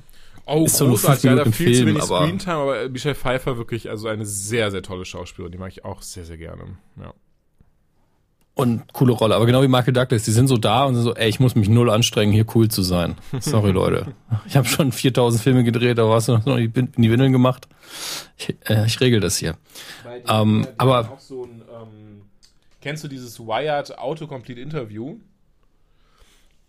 Oh, ist so großartig, ja, da viel Film, zu wenig aber Screentime, aber Michelle Pfeiffer wirklich also eine sehr, sehr tolle Schauspielerin, die mag ich auch sehr, sehr gerne. Ja. Und coole Rolle, aber genau wie Michael Douglas, die sind so da und sind so, ey, ich muss mich null anstrengen, hier cool zu sein. Sorry, Leute. Ich habe schon 4000 Filme gedreht, aber hast du noch die, in die Windeln gemacht? Ich, äh, ich regel das hier. Ähm, aber auch so ein, Kennst du dieses Wired Autocomplete Interview?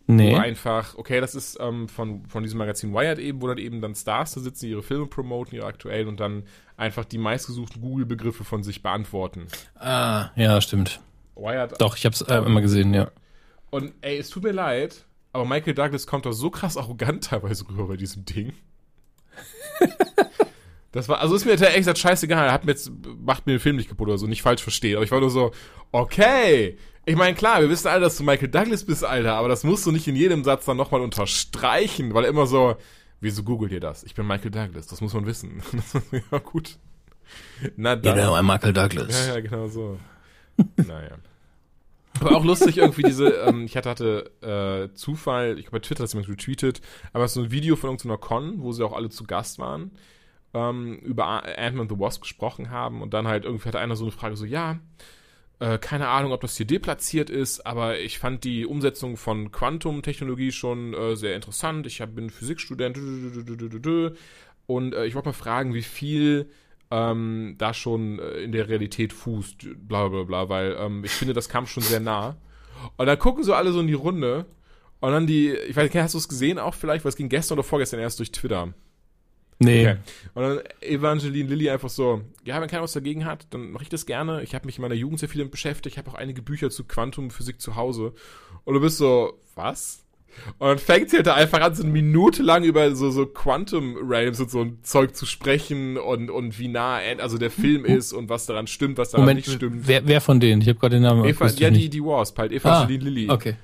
Nee. Wo einfach, okay, das ist ähm, von, von diesem Magazin Wired eben, wo dann eben dann Stars da sitzen, ihre Filme promoten, ihre aktuellen und dann einfach die meistgesuchten Google-Begriffe von sich beantworten. Ah, ja, stimmt. Wired. Doch, ich hab's äh, immer gesehen, ja. Und ey, es tut mir leid, aber Michael Douglas kommt doch so krass arrogant teilweise rüber bei diesem Ding. Das war, also ist mir echt gesagt scheißegal, hat mir jetzt, macht mir den Film nicht kaputt oder so, nicht falsch verstehen. Aber ich war nur so, okay. Ich meine, klar, wir wissen alle, dass du Michael Douglas bist, Alter, aber das musst du nicht in jedem Satz dann nochmal unterstreichen, weil immer so, wieso googelt ihr das? Ich bin Michael Douglas, das muss man wissen. ja, gut. Na dann. Genau, ein Michael Douglas. Ja, ja, genau so. naja. Aber auch lustig irgendwie diese, ähm, ich hatte, hatte äh, Zufall, ich habe bei Twitter das jemand retweetet, aber so ein Video von irgendeiner Con, wo sie auch alle zu Gast waren ähm, über Ant-Man the Wasp gesprochen haben und dann halt irgendwie hatte einer so eine Frage so, ja, äh, keine Ahnung, ob das hier deplatziert ist, aber ich fand die Umsetzung von Quantum-Technologie schon äh, sehr interessant. Ich hab, bin Physikstudent und äh, ich wollte mal fragen, wie viel ähm, da schon äh, in der Realität fußt, bla bla bla, weil ähm, ich finde, das kam schon sehr nah. Und dann gucken so alle so in die Runde Und dann die, ich weiß nicht, hast du es gesehen auch vielleicht, weil es ging gestern oder vorgestern erst durch Twitter. Nee. Okay. Und dann Evangeline Lilly einfach so, ja, wenn keiner was dagegen hat, dann mache ich das gerne. Ich habe mich in meiner Jugend sehr viel damit beschäftigt. Ich habe auch einige Bücher zu Quantumphysik zu Hause. Und du bist so, was? Und dann fängt sie halt da einfach an, so eine Minute lang über so, so Quantum Realms und so ein Zeug zu sprechen und, und wie nah also der Film ist und was daran stimmt, was daran Moment, nicht stimmt. Wer, wer von denen? Ich habe gerade den Namen Eva, Ja, die, die Wasp, halt Evangeline ah, Lilly. Okay.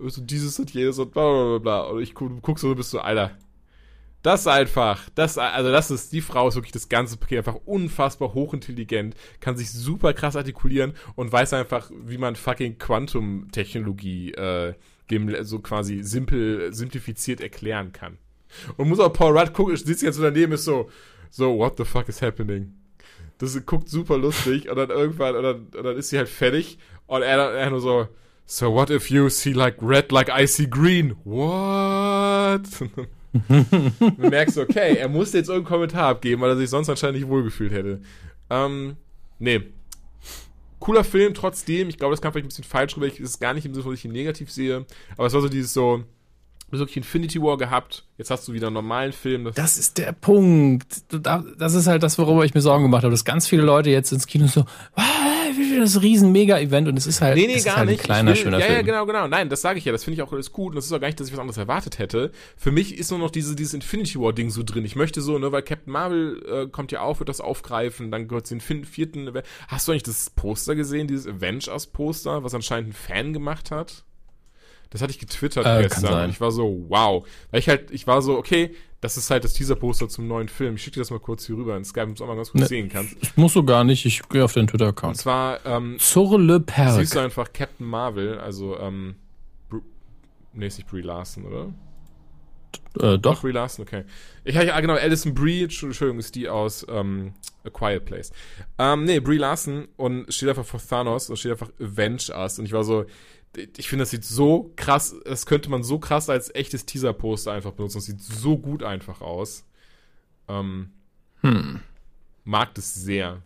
So dieses und jenes und bla bla bla bla. Und ich guck, guck so, du bist so, Alter, das einfach, das, also das ist, die Frau ist wirklich das ganze Paket einfach unfassbar hochintelligent, kann sich super krass artikulieren und weiß einfach, wie man fucking Quantum-Technologie äh, so quasi simpel, simplifiziert erklären kann. Und muss auch Paul Rudd gucken, sitzt jetzt so daneben, ist so, so, what the fuck is happening? Das guckt super lustig und dann irgendwann, und dann, und dann ist sie halt fertig und er, er nur so, so what if you see like red like I see green? What? du merkst, okay, er musste jetzt irgendeinen Kommentar abgeben, weil er sich sonst anscheinend nicht wohlgefühlt hätte. Ähm, nee. Cooler Film trotzdem. Ich glaube, das kam vielleicht ein bisschen falsch rüber. Ich ist es gar nicht im Sinne, dass ich ihn negativ sehe. Aber es war so dieses so, du hast wirklich Infinity War gehabt, jetzt hast du wieder einen normalen Film. Das, das ist der Punkt. Das ist halt das, worüber ich mir Sorgen gemacht habe, dass ganz viele Leute jetzt ins Kino so, das riesen Mega-Event und es ist halt, nee, nee, es gar ist halt nicht. ein kleiner, will, schöner ja, Film. Ja, genau, genau. Nein, das sage ich ja. Das finde ich auch alles gut und das ist auch gar nicht, dass ich was anderes erwartet hätte. Für mich ist nur noch diese, dieses Infinity War-Ding so drin. Ich möchte so, ne, weil Captain Marvel äh, kommt ja auf, wird das aufgreifen, dann gehört es den vierten. Hast du eigentlich das Poster gesehen, dieses Avengers-Poster, was anscheinend ein Fan gemacht hat? Das hatte ich getwittert äh, gestern. Ich war so, wow. Weil ich halt, ich war so, okay, das ist halt das Teaser-Poster zum neuen Film. Ich schicke dir das mal kurz hier rüber in Skype, damit du auch mal ganz kurz ne, sehen kannst. Ich muss so gar nicht, ich gehe auf den Twitter-Account. Und zwar, ähm, Sur le Perk. Siehst du einfach Captain Marvel, also, ähm, Br nee, ist nicht Brie Larson, oder? Äh, doch. Brie Larson, okay. Ich habe ja, genau, Alison Brie, Entschuldigung, ist die aus ähm, A Quiet Place. Ähm, nee, Brie Larson und steht einfach vor Thanos und steht einfach Avenge Us. Und ich war so, ich finde, das sieht so krass, das könnte man so krass als echtes Teaser-Poster einfach benutzen. Das sieht so gut einfach aus. Ähm, hm. Mag das sehr.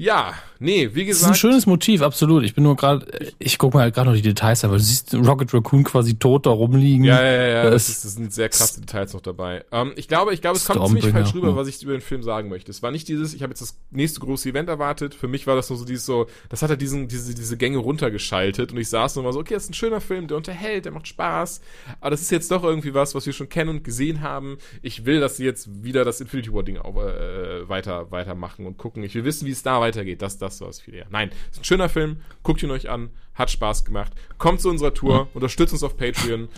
Ja, nee, wie gesagt. Das ist ein schönes Motiv, absolut. Ich bin nur gerade, ich gucke mir halt gerade noch die Details an, weil du siehst Rocket Raccoon quasi tot da rumliegen. Ja, ja, ja, das, das, ist, das sind sehr krasse Details noch dabei. Ähm, ich glaube, ich glaube, es kommt ziemlich falsch rüber, was ich über den Film sagen möchte. Es war nicht dieses, ich habe jetzt das nächste große Event erwartet. Für mich war das nur so dieses so, das hat er diesen, diese, diese Gänge runtergeschaltet und ich saß und war so, okay, das ist ein schöner Film, der unterhält, der macht Spaß. Aber das ist jetzt doch irgendwie was, was wir schon kennen und gesehen haben. Ich will, dass sie jetzt wieder das Infinity War Ding äh, weiter, weitermachen und gucken. Ich will wissen, wie es da weiter weitergeht. Das, das war es viel eher. Nein, ist ein schöner Film. Guckt ihn euch an. Hat Spaß gemacht. Kommt zu unserer Tour. Mhm. Unterstützt uns auf Patreon.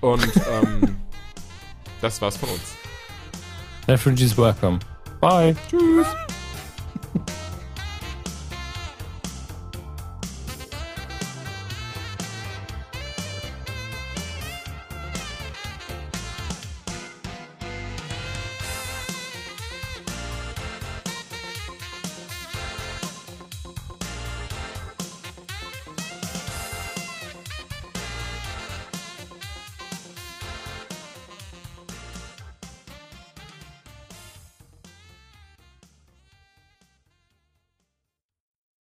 Und ähm, das war's von uns. Refugees welcome. Bye. Tschüss.